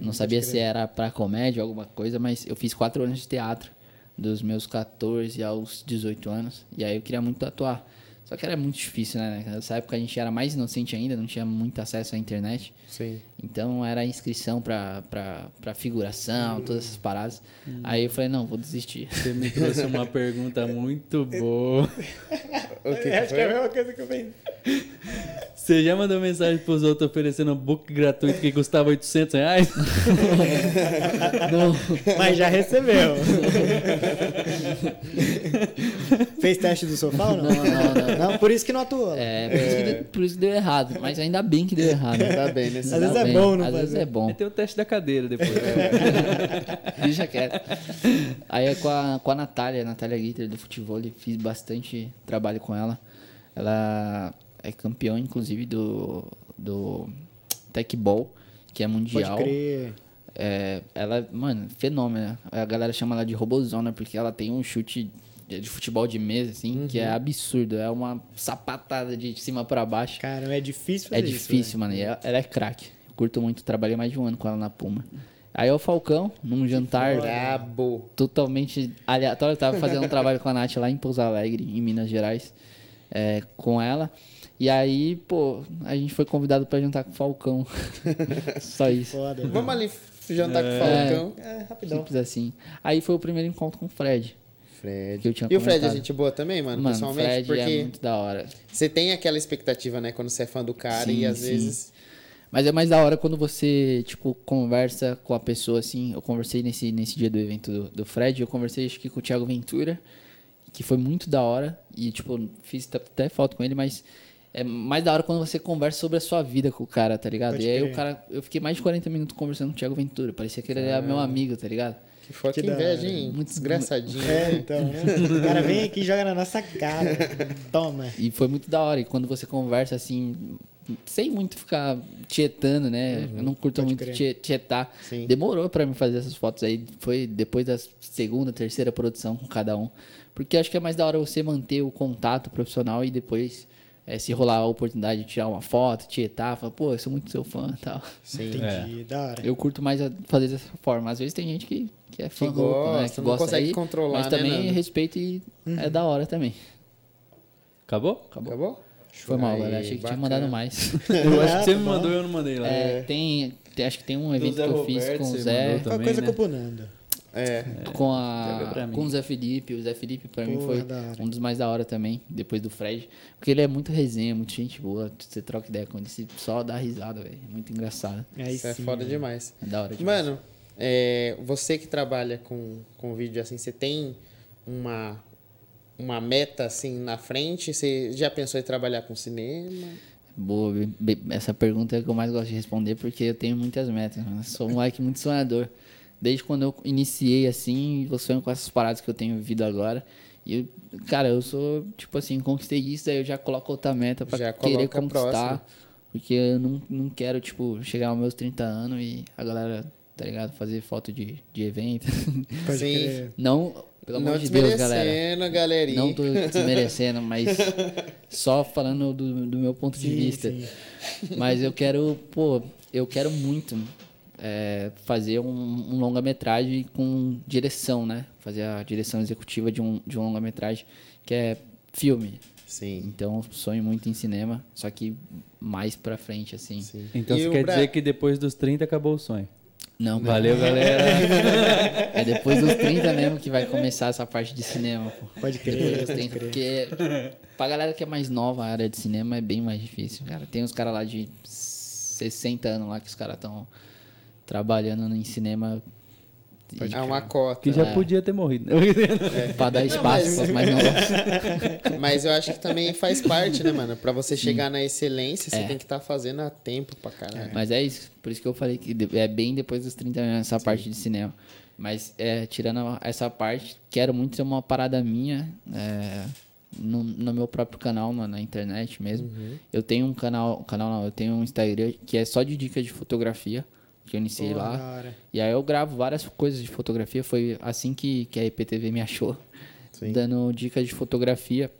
não sabia se era pra comédia ou alguma coisa, mas eu fiz quatro anos de teatro. Dos meus 14 aos 18 anos. E aí eu queria muito atuar. Só que era muito difícil, né? Nessa época a gente era mais inocente ainda, não tinha muito acesso à internet. Sim. Então era inscrição pra, pra, pra figuração, todas essas paradas. Aí eu falei, não, vou desistir. Você me trouxe uma pergunta muito [laughs] boa. O que que Acho que é a mesma coisa que eu pensei. Você já mandou mensagem pros outros oferecendo um book gratuito que custava 800 reais? [laughs] Não. Mas já recebeu. [laughs] Fez teste do sofá ou não? Não, não, não. Não, [laughs] por isso que não atuou. É, por isso, que deu, por isso que deu errado. Mas ainda bem que deu errado. Tá bem, né? Às vezes Ainda é bem. bom não Às vezes fazer. é bom. Tem o teste da cadeira depois. [laughs] Deixa quieto. Aí é com a, com a Natália, a Natália Gitter do futebol, fiz bastante trabalho com ela. Ela é campeã, inclusive, do, do Tech Ball, que é Pode mundial. crer. É, ela, mano, fenômeno. A galera chama ela de robozona, porque ela tem um chute de futebol de mesa, assim, que Uhum. é absurdo. É uma sapatada de cima pra baixo. Cara, é difícil fazer É isso, difícil, mano. E ela, ela é craque. Curto muito, trabalhei mais de um ano com ela na Puma. Aí é o Falcão, num jantar Brabo. totalmente aleatório. Eu tava fazendo um trabalho com a Nath lá em Pouso Alegre, em Minas Gerais, é, com ela. E aí, pô, a gente foi convidado pra jantar com o Falcão. [laughs] Só isso. Foda. Vamos ali jantar com o Falcão. É, rapidão. Simples assim. Aí foi o primeiro encontro com o Fred. Fred. Que eu tinha e o Fred é gente boa também, mano, Mano, pessoalmente? Fred porque é muito da hora. você tem aquela expectativa, né, quando você é fã do cara Sim, e às sim. vezes. Mas é mais da hora quando você, tipo, conversa com a pessoa, assim. Eu conversei nesse, nesse dia do evento do, do Fred, eu conversei acho que com o Thiago Ventura, que foi muito da hora. E, tipo, fiz até foto com ele, mas é mais da hora quando você conversa sobre a sua vida com o cara, tá ligado? Pode e aí crer. o cara, eu fiquei mais de 40 minutos conversando com o Thiago Ventura. Parecia que ele era meu amigo, tá ligado? Que foi que inveja, hora. hein? Muito- Desgraçadinho. É, então, né? O cara vem aqui e joga na nossa cara. Toma. E foi muito da hora. E quando você conversa assim, sem muito ficar tietando, né? Eu não curto muito tietar. Sim. Demorou pra mim fazer essas fotos aí. Foi depois da segunda, terceira produção com cada um. Porque acho que é mais da hora você manter o contato profissional e depois, eh, se rolar a oportunidade de tirar uma foto, tietar, falar, pô, eu sou muito seu fã e tal. Sim. Entendi, da hora. Eu curto mais fazer dessa forma. Às vezes tem gente que, que é fã Que louco, né? gosta, Que não gosta consegue aí, controlar, Mas né, também Nando? respeito e é da hora também. Acabou? Acabou. Acabou? Foi mal, Aí, galera. Achei que tinha bacana. mandado mais. [laughs] Eu acho que você tá me bom. mandou e eu não mandei lá. É, tem, tem- acho que tem um evento que eu fiz Roberto, com o Zé, Qualquer também, coisa né? com o Nando. É. com, a, com o Zé Felipe. O Zé Felipe, pra mim, foi um dos mais da hora também, depois do Fred. Porque ele é muito resenha, muito gente boa. Você troca ideia com ele, você só dá risada, velho. É muito engraçado. Aí Isso é sim, foda né? demais. É da hora demais. Mano, é, você que trabalha com, com vídeo assim, você tem uma, uma meta assim na frente? Você já pensou em trabalhar com cinema? Boa, essa pergunta é que eu mais gosto de responder porque eu tenho muitas metas. mano. Eu sou um moleque muito sonhador. Desde quando eu iniciei assim, eu sonho com essas paradas que eu tenho vivido agora. E, cara, eu sou, tipo assim, conquistei isso, aí eu já coloco outra meta pra Já querer conquistar. Porque eu não, não quero, tipo, chegar aos meus 30 anos e a galera, tá ligado? Fazer foto de, de evento. Sim. Não, pelo amor Não de Deus, galera. galerinha. Não tô desmerecendo, mas só falando do, do meu ponto de Sim, vista. sim. Mas eu quero, pô, eu quero muito é, fazer um, um longa-metragem com direção, né? Fazer a direção executiva de um, de um longa-metragem que é filme. Sim. Então, sonho muito em cinema, só que mais pra frente, assim. sim. Então E você quer Bra- dizer que depois dos 30 acabou o sonho. Não, Valeu, galera. [laughs] É depois dos 30 mesmo que vai começar essa parte de cinema, pô. Pode Depois crer, dos pode 30, crer. porque pra galera que é mais nova, a área de cinema é bem mais difícil, cara. Tem uns caras lá de 60 anos lá que os caras estão trabalhando em cinema e, É uma cota. Que já É. podia ter morrido. pra dar espaço mas- pros mais novos. [laughs] Mas eu acho que também faz parte, né, mano? Pra você chegar na excelência, você É. tem que estar fazendo a tempo pra caralho. Mas é isso, por isso que eu falei que é bem depois dos 30 anos essa parte de cinema. Mas é, tirando essa parte, quero muito ter uma parada minha é, no, no meu próprio canal, na, na internet mesmo. Eu tenho um canal, canal não, eu tenho um Instagram que é só de dicas de fotografia, que eu iniciei Porra, lá. da hora. E aí eu gravo várias coisas de fotografia, foi assim que, que a IPTV me achou, Sim. dando dicas de fotografia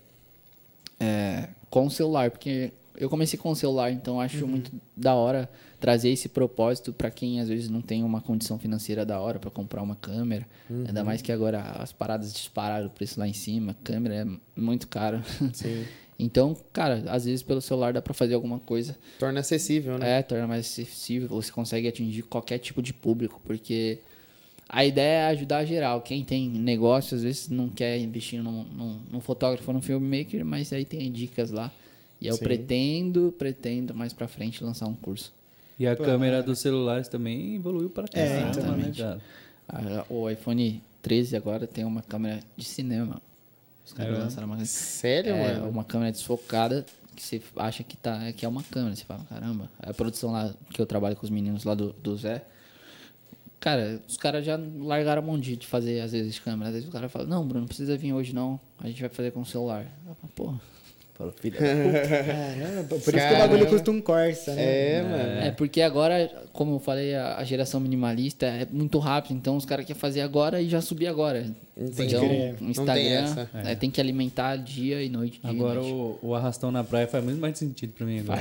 é, com o celular, porque eu comecei com o celular, então acho muito da hora trazer esse propósito para quem às vezes não tem uma condição financeira da hora para comprar uma câmera. Ainda mais que agora as paradas dispararam o preço lá em cima, câmera é muito caro. Sim. [laughs] então, cara, às vezes pelo celular dá para fazer alguma coisa Torna acessível, né? é, torna mais acessível, você consegue atingir qualquer tipo de público, porque a ideia é ajudar geral. Quem tem negócio, às vezes não quer investir num, num, num fotógrafo, num filmmaker, mas aí tem dicas lá E eu Sim. pretendo, pretendo mais pra frente lançar um curso. E a câmera dos celulares também evoluiu para cá. É, né, né? cara? Ah, O iPhone 13 agora tem uma câmera de cinema. Os caras lançaram uma, Sério, é, mano? uma câmera desfocada que você acha que, tá, que é uma câmera. Você fala, caramba. A produção lá que eu trabalho com os meninos lá do, do Zé. Cara, os caras já largaram a mão de de fazer, às vezes, câmera. Às vezes o cara fala, não, Bruno, não precisa vir hoje não. A gente vai fazer com o celular. Falo, Porra. Falou, filha da puta. [laughs] Caramba, por isso que o Caramba. bagulho custa um Corsa, né? É, mano. É, porque agora, como eu falei, a, a geração minimalista é muito rápido, então os caras querem fazer agora e já subir agora. Entendi. Então, Não Instagram tem essa. é, tem que alimentar dia e noite. Dia Agora e noite. o, o arrastão na praia faz muito mais sentido pra mim agora.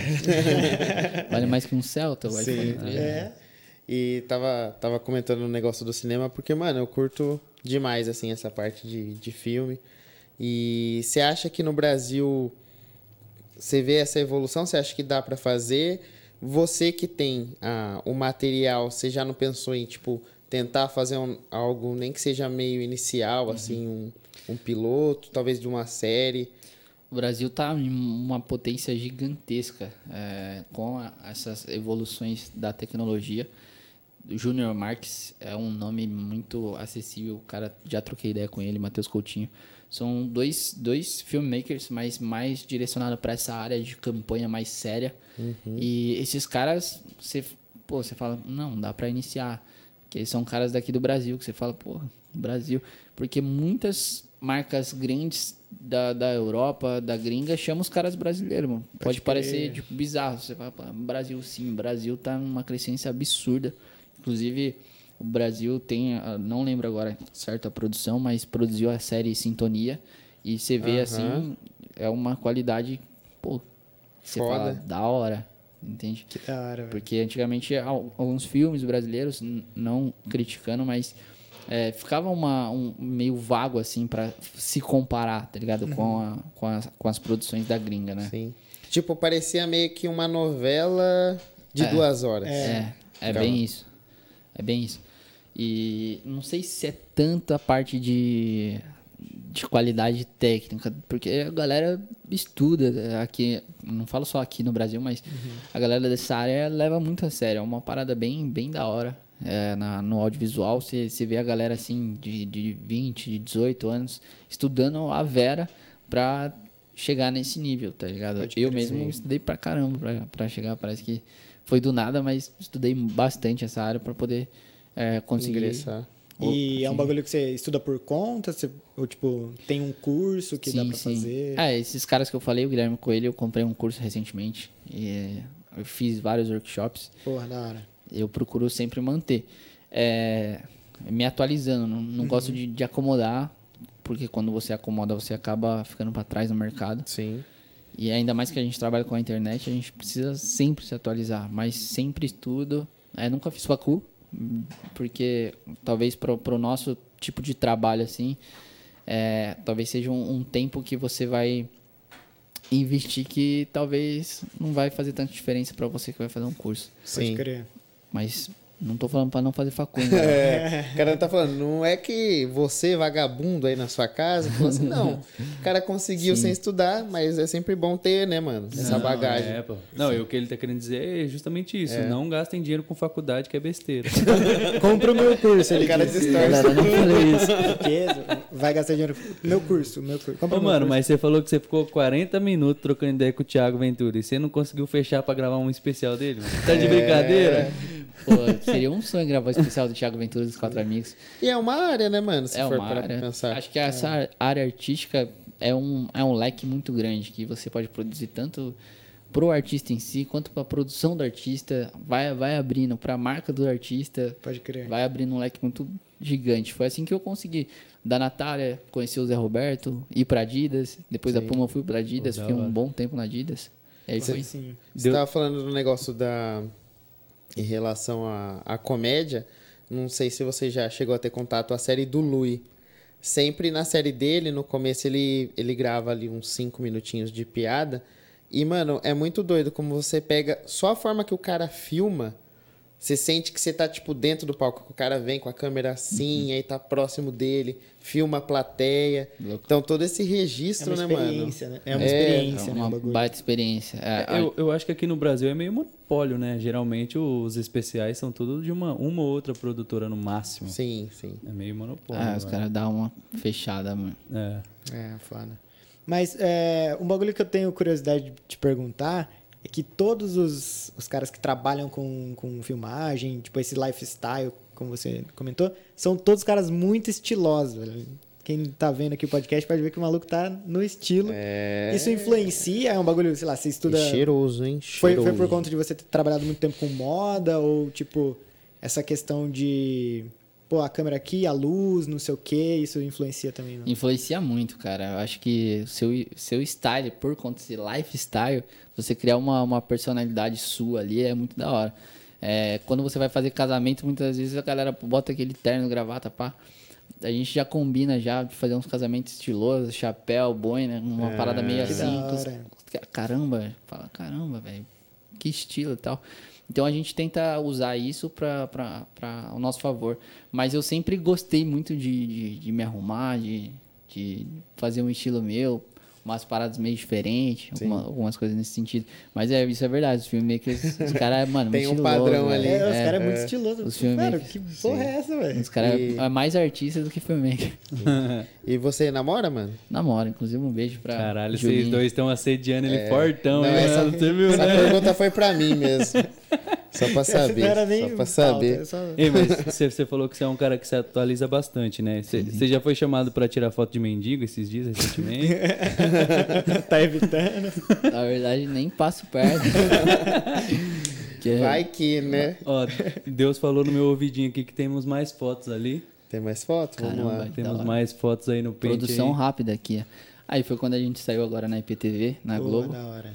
[laughs] Vale mais que um Celta, o iPhone 13. É. E tava, tava comentando o negócio do cinema, porque, mano, eu curto demais, assim, essa parte de, de filme. E você acha que no Brasil você vê essa evolução? Você acha que dá pra fazer? Você que tem ah, o material, você já não pensou em, tipo, tentar fazer um- algo, nem que seja meio inicial, assim, um, um piloto, talvez de uma série? O Brasil tá em uma potência gigantesca é, com a- essas evoluções da tecnologia. Júnior Marques é um nome muito acessível. O cara, já troquei ideia com ele, Matheus Coutinho. São dois, dois filmmakers, mas mais direcionados para essa área de campanha mais séria. E esses caras, você, pô, você fala, não, dá para iniciar. Que eles são caras daqui do Brasil, que você fala, pô, Brasil. Porque muitas marcas grandes da, da Europa, da gringa, chamam os caras brasileiros, mano. Pode, crer. parecer tipo, bizarro. Você fala, Brasil sim, Brasil tá numa crescência absurda. Inclusive, o Brasil tem, ah, não lembro agora certo a produção, mas produziu a série Sintonia. E você vê Aham. assim, é uma qualidade, pô, você Foda. fala, da hora, entende? Que da hora, velho. Porque antigamente al- alguns filmes brasileiros, não criticando, mas é, ficava uma, um meio vago assim pra se comparar, tá ligado? Com, a, com, as, com as produções da gringa, né? Sim. Tipo, parecia meio que uma novela de É. duas horas. É, é Calma. bem isso. É bem isso. E não sei se é tanto a parte de, de qualidade técnica, porque a galera estuda aqui, não falo só aqui no Brasil, mas a galera dessa área leva muito a sério. É uma parada bem, bem da hora. É, na, no audiovisual, você, você vê a galera assim de, de 20, de 18 anos estudando a Vera pra chegar nesse nível, tá ligado? Pode Eu mesmo estudei pra caramba pra, pra chegar, parece que foi do nada, mas estudei bastante essa área pra poder é, conseguir Ingressar. E é um Sim. bagulho que você estuda por conta? Você, ou, tipo, tem um curso que dá Sim, pra sim. fazer? É, esses caras que eu falei, o Guilherme Coelho, eu comprei um curso recentemente. E eu fiz vários workshops. Porra, da hora. Eu procuro sempre manter. É, me atualizando, não, não gosto de, de acomodar, porque quando você acomoda, você acaba ficando pra trás no mercado. Sim. E ainda mais que a gente trabalha com a internet, a gente precisa sempre se atualizar, mas sempre estudo. É, nunca fiz facu, porque talvez para o nosso tipo de trabalho assim, é, talvez seja um, um tempo que você vai investir que talvez não vai fazer tanta diferença para você que vai fazer um curso. Pode Sim. crer. Mas não tô falando para não fazer facu, hein, galera. É, o cara tá falando, não é que você, vagabundo aí na sua casa, falou assim, não. O cara conseguiu Sim. sem estudar, mas é sempre bom ter, né, mano? Essa Não, bagagem. É, pô. Não, e o que ele tá querendo dizer é justamente isso. É. Não gastem dinheiro com faculdade, que é besteira. [laughs] Compra o meu curso, ele O cara disse. distorce. Galera, não falei isso. [laughs] Vai gastar dinheiro. Meu curso, meu curso. Compra Ô, meu mano, curso. mas você falou que você ficou 40 minutos trocando ideia com o Thiago Ventura e você não conseguiu fechar pra gravar um especial dele? mano? Tá de É. brincadeira? Pô, seria um sonho gravar o especial do Thiago Ventura dos Quatro Amigos. E é uma área, né, mano? Se é for uma para área. pensar. Acho que essa área artística é um, é um leque muito grande que você pode produzir tanto pro artista em si quanto pra produção do artista. Vai, vai abrindo pra marca do artista. Pode crer. Vai abrindo um leque muito gigante. Foi assim que eu consegui. Da Natália, conhecer o Zé Roberto, ir pra Adidas. Depois da Puma eu fui pra Adidas, fiquei um bom tempo na Adidas. E aí foi. Sim. Você Deu- tava falando do negócio da. Em relação à, comédia. Não sei se você já chegou a ter contato a série do Lui. Sempre na série dele, no começo, ele, ele grava ali uns 5 minutinhos de piada. E, mano, é muito doido como você pega. Só a forma que o cara filma Você sente que você tá, tipo, dentro do palco. que O cara vem com a câmera Uhum. assim, aí tá próximo dele, filma a plateia. Louco. Então, todo esse É registro, uma né, mano? experiência, né? É uma É, experiência, É né? uma bagulho. baita experiência. É, Eu, eu acho que aqui no Brasil é meio monopólio, né? Geralmente os especiais são tudo de uma, uma ou outra produtora no máximo. Sim, sim. É meio monopólio. ah, os né? caras dão uma fechada, mano. É. É, foda. Mas é, um bagulho que eu tenho curiosidade de te perguntar é que todos os, os caras que trabalham com, com filmagem, tipo esse lifestyle, como você comentou, são todos caras muito estilosos, velho. Quem tá vendo aqui o podcast pode ver que o maluco tá no estilo. É. Isso influencia? É um bagulho, sei lá, você estuda. E cheiroso, hein? Foi, Cheiroso. foi por conta de você ter trabalhado muito tempo com moda? Ou, tipo, essa questão de. Pô, a câmera aqui, a luz, não sei o quê, isso influencia também, não? Influencia muito, cara. Eu acho que seu, seu style, por conta desse lifestyle, você criar uma, uma personalidade sua ali é muito da hora. É, quando você vai fazer casamento, muitas vezes a galera bota aquele terno, gravata, pá. A gente já combina já de fazer uns casamentos estilosos, chapéu, boina, uma parada meio que assim. que. Caramba, fala, caramba, velho. Que estilo e tal. Então a gente tenta usar isso para o nosso favor. Mas eu sempre gostei muito de, de, de me arrumar, de, de fazer um estilo meu, umas paradas meio diferentes, alguma- algumas coisas nesse sentido. Mas é, isso é verdade, os filmmakers, os caras, mano, [laughs] Tem um muito padrão estiloso, ali. É, os É, caras é muito estiloso. Os que porra é essa, velho? Os caras E- é mais artista do que filmmaker. E você namora, mano? Namora, inclusive um beijo pra Caralho, Julinho. vocês dois estão assediando ele fortão, Não, hein? essa-? Você viu, Essa né? pergunta foi pra mim mesmo. [laughs] Só pra [laughs] saber. Não era nem Só pra saber. só- Ei, mas você, você falou que você é um cara que se atualiza bastante, né? Você, você já foi chamado pra tirar foto de mendigo esses dias, recentemente? [laughs] tá evitando. Na verdade, nem passo perto. [laughs] Que é- Vai que, né? Ó, Deus falou no meu ouvidinho aqui que temos mais fotos ali. Tem mais foto? Vamos Caramba. lá. Temos mais fotos aí no pente Produção aí. rápida aqui. Aí foi quando a gente saiu agora na IPTV, na Pô, Globo. da hora.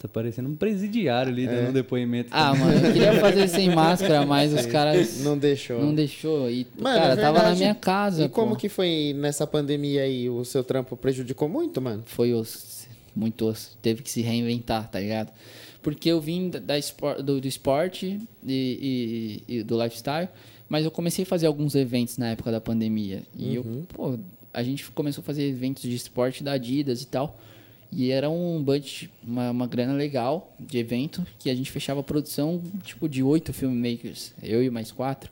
Tá parecendo um presidiário ali dando um depoimento. Ah, mano, eu queria fazer sem [laughs] máscara, mas os caras Não deixou. não deixou. E, Mano, cara, é tava na verdade. minha casa. E como pô. que foi nessa pandemia aí? O seu trampo prejudicou muito, mano? Foi os, muito osso. Teve que se reinventar, tá ligado? Porque eu vim da, da espor- do, do esporte e, e- e do lifestyle, mas eu comecei a fazer alguns eventos na época da pandemia. E eu, pô, a gente começou a fazer eventos de esporte da Adidas e tal. E era um budget, uma, uma grana legal de evento, que a gente fechava a produção, tipo, de oito filmmakers. Eu e mais quatro.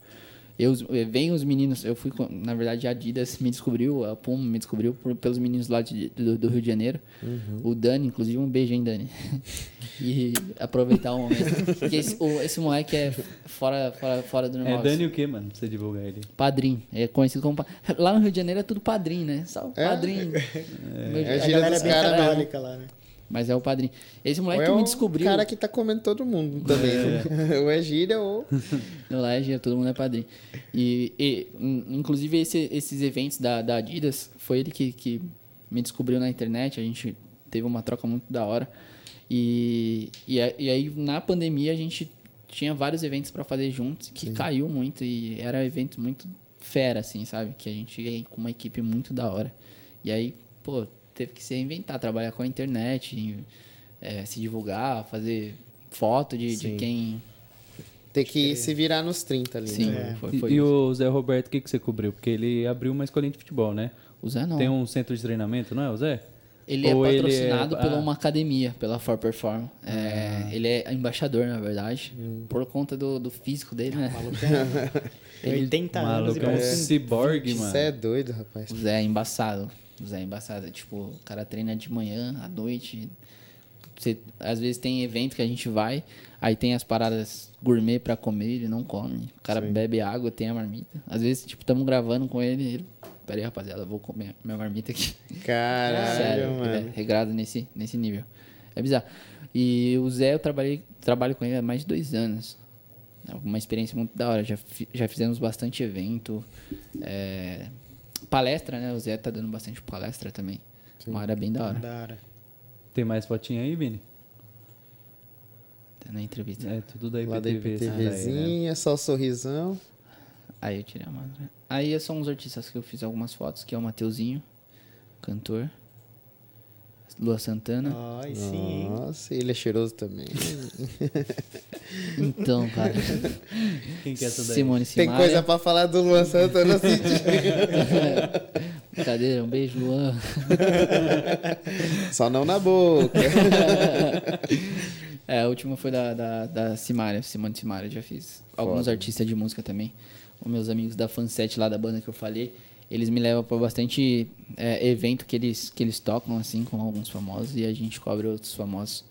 Eu, eh, vem os meninos, eu fui, na verdade, a Adidas me descobriu, a Puma me descobriu por- pelos meninos lá de- do, do Rio de Janeiro. O Dani, inclusive, um beijo, hein, Dani? [laughs] e aproveitar o momento. Porque esse, o- esse moleque é fora, fora, fora do É normal. Dani o quê, mano? Pra você divulgar ele. Padrinho, é conhecido como. Lá no Rio de Janeiro é tudo padrinho, né? Só É? padrinho. Meu- É a A galera é bem católica lá, né? Mas é o padrinho. Esse Ou moleque é que me o descobriu. cara que tá comendo todo mundo também. né? [laughs] ou é gíria ou... [laughs] No Laje, todo mundo é padrinho. E, e, in- inclusive, esse- esses eventos da, da Adidas, foi ele que, que me descobriu na internet. A gente teve uma troca muito da hora. E, e, e aí, na pandemia, a gente tinha vários eventos para fazer juntos, que caiu muito. E era evento muito fera, assim, sabe? Que a gente ia com uma equipe muito da hora. E aí, pô, teve que se reinventar, trabalhar com a internet, e, eh, se divulgar, fazer foto de, de quem... Ter que se virar nos 30 ali, Sim, né? foi, E, foi e isso. o Zé Roberto, o que, que você cobriu? Porque ele abriu uma escolinha de futebol, né? O Zé não. Tem um centro de treinamento, não é, o Zé? Ele Ou é ele patrocinado é- pela uma academia, pela For Perform. É, Ah. Ele é embaixador, na verdade, Hum. por conta do, do físico dele, né? Tem 80 anos Maluco, [laughs] e é um parece- cyborg, mano. Você é doido, rapaz. O Zé é embaçado. Zé é embaçado. Tipo, o cara treina de manhã, à noite. Você, às vezes tem evento que a gente vai, aí tem as paradas gourmet pra comer, ele não come. O cara bebe água, tem a marmita. Às vezes, tipo, estamos gravando com ele, ele. Pera aí, rapaziada, eu vou comer minha marmita aqui. Caralho, [laughs] Sério, mano. é regrado nesse, nesse nível. É bizarro. E o Zé, eu trabalhei, trabalho com ele há mais de dois anos. É uma experiência muito da hora. Já, já fizemos bastante evento. é, palestra, né? O Zé tá dando bastante palestra também. Uma área bem da hora. Da hora. Tem mais fotinha aí, Vini? Tá na entrevista. É, tudo da Lá da IPTV. essa daí, né? IPTVzinha, só o sorrisão. Aí eu tirei a máscara. Aí são os artistas que eu fiz algumas fotos, que é o Mateuzinho, cantor. Lua Santana. Ai, sim. Nossa, ele é cheiroso também. [laughs] Então, cara. Quem que é essa daí? Simone Tem Simaria. coisa pra falar do Luan Santana assim. [laughs] Brincadeira, um beijo, Luan. Só não na boca. É, a última foi da, da, da Simaria, Simone Simaria. Já fiz alguns Foda. artistas de música também. Os meus amigos da Fanset lá da banda que eu falei, eles me levam pra bastante é, evento que eles, que eles tocam, assim, com alguns famosos. E a gente cobre outros famosos.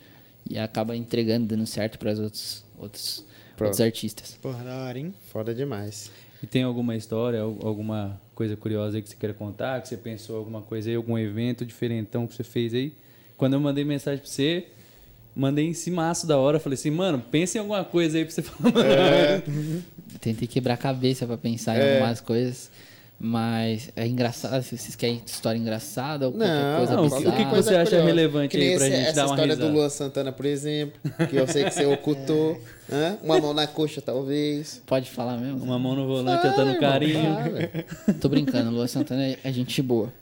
E acaba entregando, dando certo para outros, outros, Pronto. outros artistas. Porra, da hora, hein? Foda demais. E tem alguma história, al- alguma coisa curiosa aí que você queira contar? Que você pensou alguma coisa aí, algum evento diferentão que você fez aí? Quando eu mandei mensagem pra você, mandei em cimaço da hora. Falei assim, mano, pensa em alguma coisa aí pra você [laughs] falar. Tentei quebrar a cabeça pra pensar em algumas coisas. Mas é engraçado, se vocês querem história engraçada ou qualquer Não, coisa não, o que- bizarra. o que que você acha relevante que aí pra esse- gente essa dar uma história risada? do Luan Santana, por exemplo, que eu sei que você ocultou. Hã? [laughs] Uma mão na coxa, talvez. Pode falar mesmo? Uma mão no volante, eu dando carinho. [laughs] Tô brincando, Lua Santana é- é gente boa.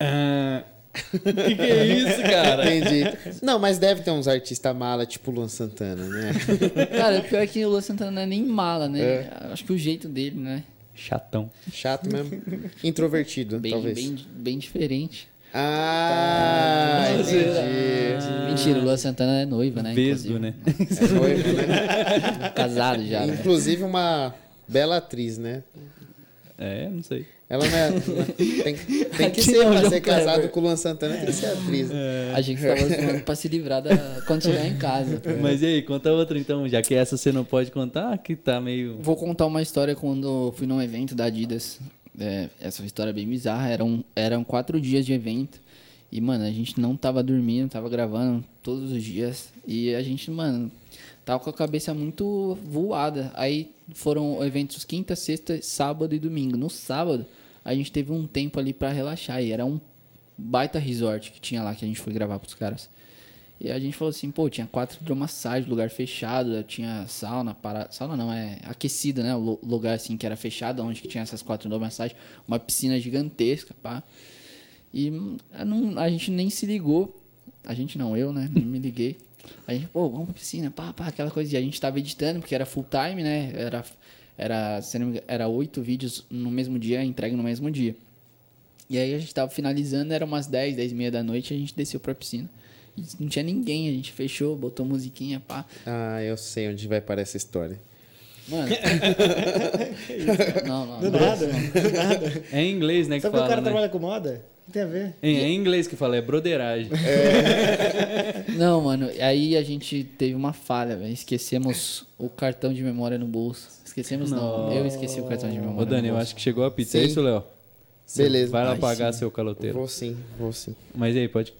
Ah, [laughs] que que é isso, cara? Entendi. Não, mas deve ter uns artistas mala, tipo Luan Santana, né? Cara, o pior é que o Lua Santana não é nem mala, né? Acho que o jeito dele, né? Chatão. Chato mesmo. Introvertido, Bem, talvez. bem, bem diferente. Ah, entendi. Mentira, o Lua Santana é noiva, né? Inclusive. né? É noivo, né? Casado já, né? Inclusive uma bela atriz, né? É, não sei. Ela não é. não é- tem, tem que ser não, pra ser casado Kleber. com o Luan Santana, tem que ser atriz. né? A gente tava zoando pra se livrar da... quando chegar em casa. Mas e aí, conta outra então, já que essa você não pode contar, que tá meio. Vou contar uma história quando eu fui num evento da Adidas. É, essa história é bem bizarra. Eram, eram quatro dias de evento. E, mano, a gente não tava dormindo, tava gravando todos os dias. E a gente, mano, tava com a cabeça muito voada. Aí foram eventos quinta, sexta, sábado e domingo. No sábado, a gente teve um tempo ali pra relaxar. E era um baita resort que tinha lá que a gente foi gravar pros caras. E a gente falou assim, pô, tinha quatro hidromassagens, lugar fechado, tinha sauna, para... sauna não, é aquecido, né? O lu- lugar assim que era fechado, onde que tinha essas quatro hidromassagens, uma piscina gigantesca, pá. E hum, não- a gente nem se ligou. A gente não, eu, né? Nem me liguei. A gente, pô, vamos pra piscina, pá, pá, aquela coisa. E a gente tava editando, porque era full time, né? Era, era, se não me engano, era oito vídeos no mesmo dia, entregue no mesmo dia. E aí a gente tava finalizando, era umas 10, 10 e meia da noite, e a gente desceu pra piscina. Não tinha ninguém, a gente fechou, botou musiquinha, pá. Ah, eu sei onde vai parar essa história. Mano. [laughs] não, não. Do não. nada. É em inglês, né? Que Sabe que o fala, cara né? trabalha com moda? O que tem a ver? É, é em inglês que fala, é broderagem. [laughs] Não, mano, aí a gente teve uma falha, velho. Esquecemos o cartão de memória no bolso. Esquecemos não. Eu esqueci o cartão de memória. Ô, Dani, eu acho que chegou a pizza. É Sim. isso, Léo? Beleza. Vai lá Ai, pagar sim. seu caloteiro. Vou sim, vou sim. Mas aí, pode.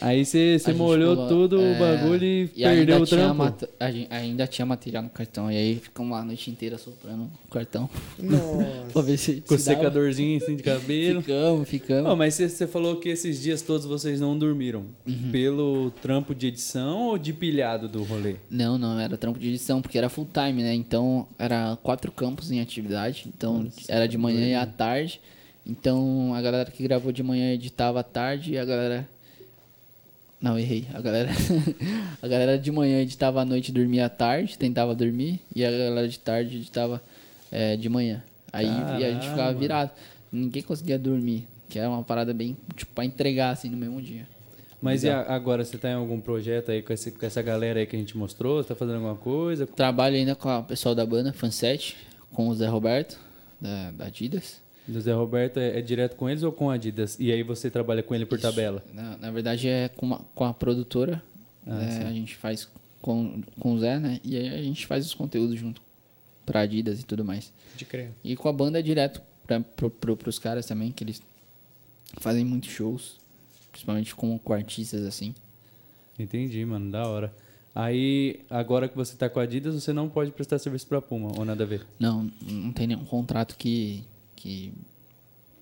Aí você, molhou pulou, tudo é, o bagulho e, e perdeu o trampo. a gente- ainda tinha material no cartão. E aí ficamos lá a noite inteira soprando o cartão. Nossa. [laughs] pra ver se. Com se secadorzinho assim de cabelo. Ficamos, ficamos. Não, mas você, falou que esses dias todos vocês não dormiram. Uhum. Pelo trampo de edição ou de pilhado do rolê? Não, não, era trampo de edição, porque era full time, né? Então, era quatro campos em atividade. Então, era de manhã e à tarde. Então, a galera que gravou de manhã editava à tarde e a galera. Não, errei. A galera. [laughs] a galera de manhã editava à noite e dormia à tarde, tentava dormir. E a galera de tarde editava é, de manhã. Aí e a gente ficava virado. Ninguém conseguia dormir. Que era uma parada bem, tipo, pra entregar assim no mesmo dia. Mas e agora, você tá em algum projeto aí com, esse- com essa galera aí que a gente mostrou? Você tá fazendo alguma coisa? Trabalho ainda com o pessoal da banda, Fanset, com o Zé Roberto, da, da Adidas. Do Zé Roberto é, é direto com eles ou com a Adidas? E aí você trabalha com ele por tabela? Na, na verdade é com, uma- com a produtora. Ah, né? A gente faz com, com o Zé, né? E aí a gente faz os conteúdos junto pra Adidas e tudo mais. De crer. E com a banda é direto pra, pro, pro, pros caras também, que eles fazem muitos shows. Principalmente com, com artistas assim. Entendi, mano, da hora. Aí, agora que você tá com a Adidas, você não pode prestar serviço pra Puma, ou nada a ver? Não, não tem nenhum contrato que, que,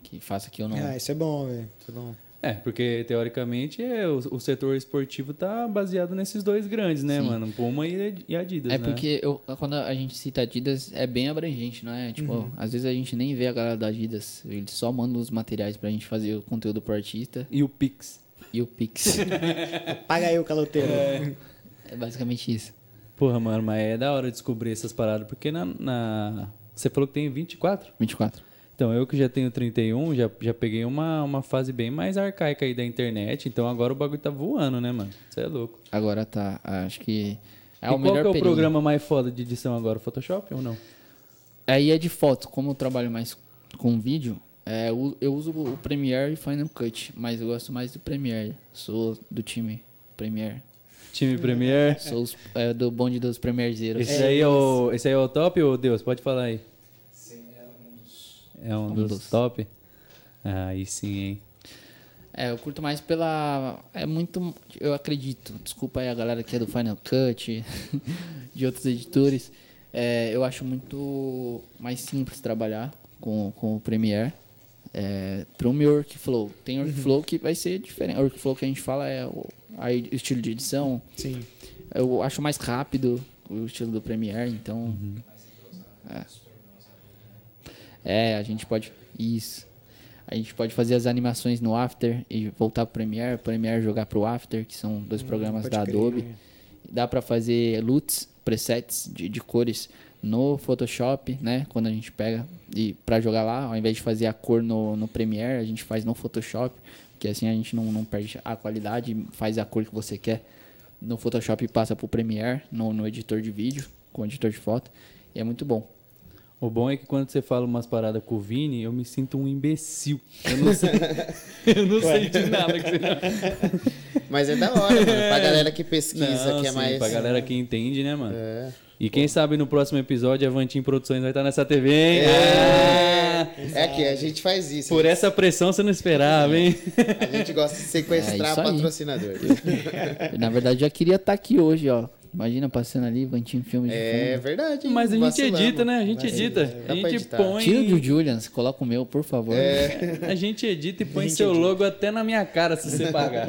que faça que eu não. Ah, isso é bom, velho. Isso é bom. É, porque teoricamente é, o, o setor esportivo tá baseado nesses dois grandes, né, Sim. mano? Puma e, e Adidas, É né? porque eu, quando a gente cita Adidas, é bem abrangente, não é? Tipo, Uhum. às vezes a gente nem vê a galera da Adidas. Eles só mandam os materiais pra gente fazer o conteúdo pro artista. E o Pix. e o Pix. [laughs] Paga aí o caloteiro. é basicamente isso. Porra, mano, mas é da hora descobrir essas paradas, porque na, na- Você falou que tem 24? 24. Então, eu que já tenho 31, já, já peguei uma, uma fase bem mais arcaica aí da internet, então agora o bagulho tá voando, né, mano? Você é louco. Agora tá, acho que é e o qual melhor que é o período. programa mais foda de edição agora? O Photoshop ou não? Aí é de foto, como eu trabalho mais com vídeo, é, eu, eu uso o Premiere e Final Cut, mas eu gosto mais do Premiere. Sou do time Premiere. Time Premiere. Sou os- é, do bonde dos Premierzeiros. Esse aí é o, esse aí é o top ou Deus? Pode falar aí. Sim, é um dos. É um, Um dos, dos. top? Ah, aí sim, hein? É, eu curto mais pela. É muito. Eu acredito. Desculpa aí a galera que é do Final Cut, [laughs] de outros editores. É, eu acho muito mais simples trabalhar com, com o Premiere. É, para o meu workflow. Tem workflow que vai ser diferente. O workflow que a gente fala é o o estilo de edição. Sim. Eu acho mais rápido o estilo do Premiere, então. É. É, a gente pode. Isso. A gente pode fazer as animações no After e voltar pro Premiere, Premiere jogar pro After, que são dois programas pode da crer. Adobe. Dá pra fazer LUTs, presets de, de cores no Photoshop, né? Quando a gente pega e para jogar lá, ao invés de fazer a cor no, no Premiere, a gente faz no Photoshop, porque assim a gente não, não perde a qualidade, faz a cor que você quer no Photoshop e passa pro Premiere, no, no editor de vídeo, com o editor de foto, e é muito bom. O bom é que quando você fala umas paradas com o Vini, eu me sinto um imbecil. Eu não sei, [laughs] eu não sei de nada que você [laughs] Mas é da hora, mano. Pra galera que pesquisa, Não, que é sim, mais. Pra galera que entende, né, mano? É. E quem sabe no próximo episódio a Vantim Produções vai estar nessa TV, hein? É, Ah, é que a gente faz isso. por essa pressão você não esperava, hein? A gente gosta de sequestrar É patrocinador. [laughs] Na verdade, já queria estar aqui hoje, ó. Imagina passando ali, Vantinho Filmes de É fundo. verdade. hein? Mas a gente Vacilamos. edita, né? A gente edita. Dá A gente põe. Tira o do Julians, coloca o meu, por favor. É. A gente edita e põe seu edita. logo até na minha cara se você pagar.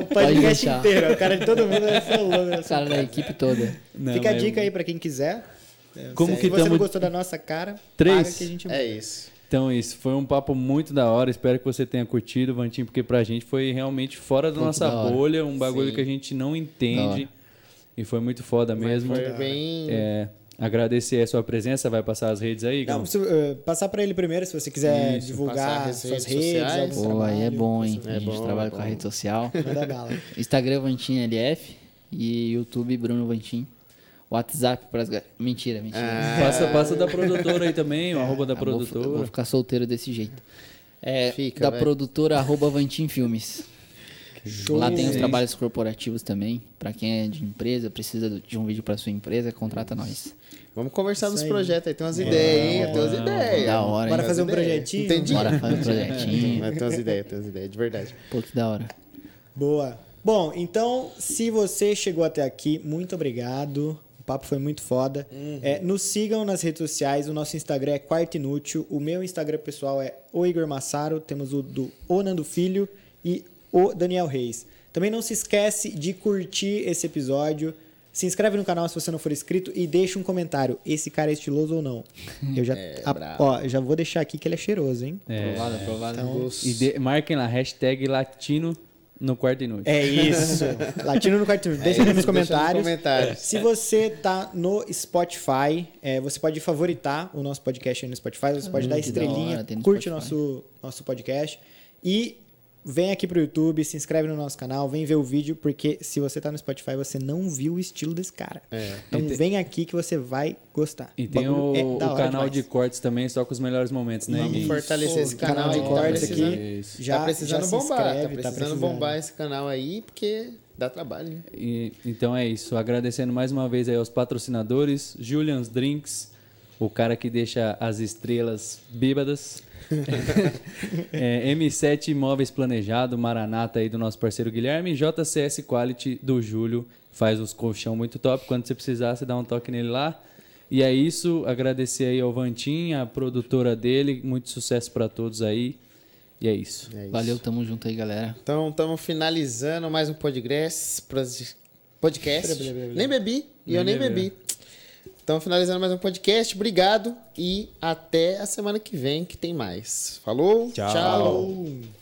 O podcast inteiro, o cara de todo mundo vai ser louco. O nessa cara da equipe toda. Não, Fica a mas- dica aí pra quem quiser. Como Se que você não tamo- gostou da nossa cara, Três. paga que a gente É isso. Então, isso foi um papo muito da hora. Espero que você tenha curtido, Vantinho, porque pra gente foi realmente fora da Muito nossa da bolha, um bagulho Sim. que a gente não entende. E foi muito foda mesmo. Foi bem. É, agradecer a sua presença, vai passar as redes aí, Não, se, uh, passar pra ele primeiro, se você quiser Isso, divulgar as suas redes redes, Pô, aí é bom, hein? É a gente bom, trabalha é com a rede social. Instagram Vantim LF e YouTube Bruno Vantim. WhatsApp pras ga- Mentira, mentira. Passa, passa da produtora aí também, o arroba da vou- produtora. Vou, ficar solteiro desse jeito. É, Fica, da vai. produtora arroba Vantim Filmes. Lá tem os trabalhos corporativos também. Pra quem é de empresa, precisa de um vídeo pra sua empresa, contrata nós. Vamos conversar Isso nos aí. projetos aí. Tem umas ideias, hein? Tem umas ideias. Da hora, Bora fazer um ideias. projetinho? Entendi. Bora fazer um projetinho. Mas tem umas ideias, tem umas ideias, de verdade. Pô, que da hora. Boa. Bom, então, se você chegou até aqui, muito obrigado. O papo foi muito foda. É, nos sigam nas redes sociais. O nosso Instagram é Quarto Inútil. O meu Instagram pessoal é o Igor Massaro. Temos o do O Nando Filho e o Daniel Reis. Também não se esquece de curtir esse episódio. Se inscreve no canal se você não for inscrito e deixa um comentário. Esse cara é estiloso ou não? [laughs] Eu já, a- brabo. ó, eu já vou deixar aqui que ele é cheiroso, hein? É, Aprovado, aprovado. Então, e de- marquem lá, hashtag latino no quarto inútil. É isso. [laughs] Latino no quarto. Deixa É aqui isso, nos deixa comentários. comentários. Se você tá no Spotify, é, você pode favoritar o nosso podcast aí no Spotify. Você pode Hum, dar que da estrelinha, hora, curte nosso, nosso podcast. E vem aqui pro YouTube, se inscreve no nosso canal, vem ver o vídeo, porque se você tá no Spotify, você não viu o estilo desse cara. É. Então te- vem aqui que você vai gostar. E tem o, é o canal demais. de cortes também, só com os melhores momentos, né, Vamos fortalecer esse canal, de cortes tá aqui. Isso. Já, tá precisando já se bombar, inscreve, tá precisando precisando. bombar esse canal aí, porque dá trabalho, né? E- então é isso. Agradecendo mais uma vez aí aos patrocinadores, Julian's Drinks, o cara que deixa as estrelas bêbadas. [laughs] É, M7 Imóveis Planejado, Maranata aí do nosso parceiro Guilherme, JCS Quality do Júlio, faz os colchão muito top. Quando você precisar, você dá um toque nele lá. E é isso, agradecer aí ao Vantin, a produtora dele, muito sucesso para todos aí. E é isso. É isso. Valeu, tamo junto aí, galera. Então, estamos finalizando mais um podcast. Podcast. Nem bebi, e eu Nem bebi. Estamos finalizando mais um podcast. Obrigado e até a semana que vem que tem mais. Falou? Tchau. Tchau.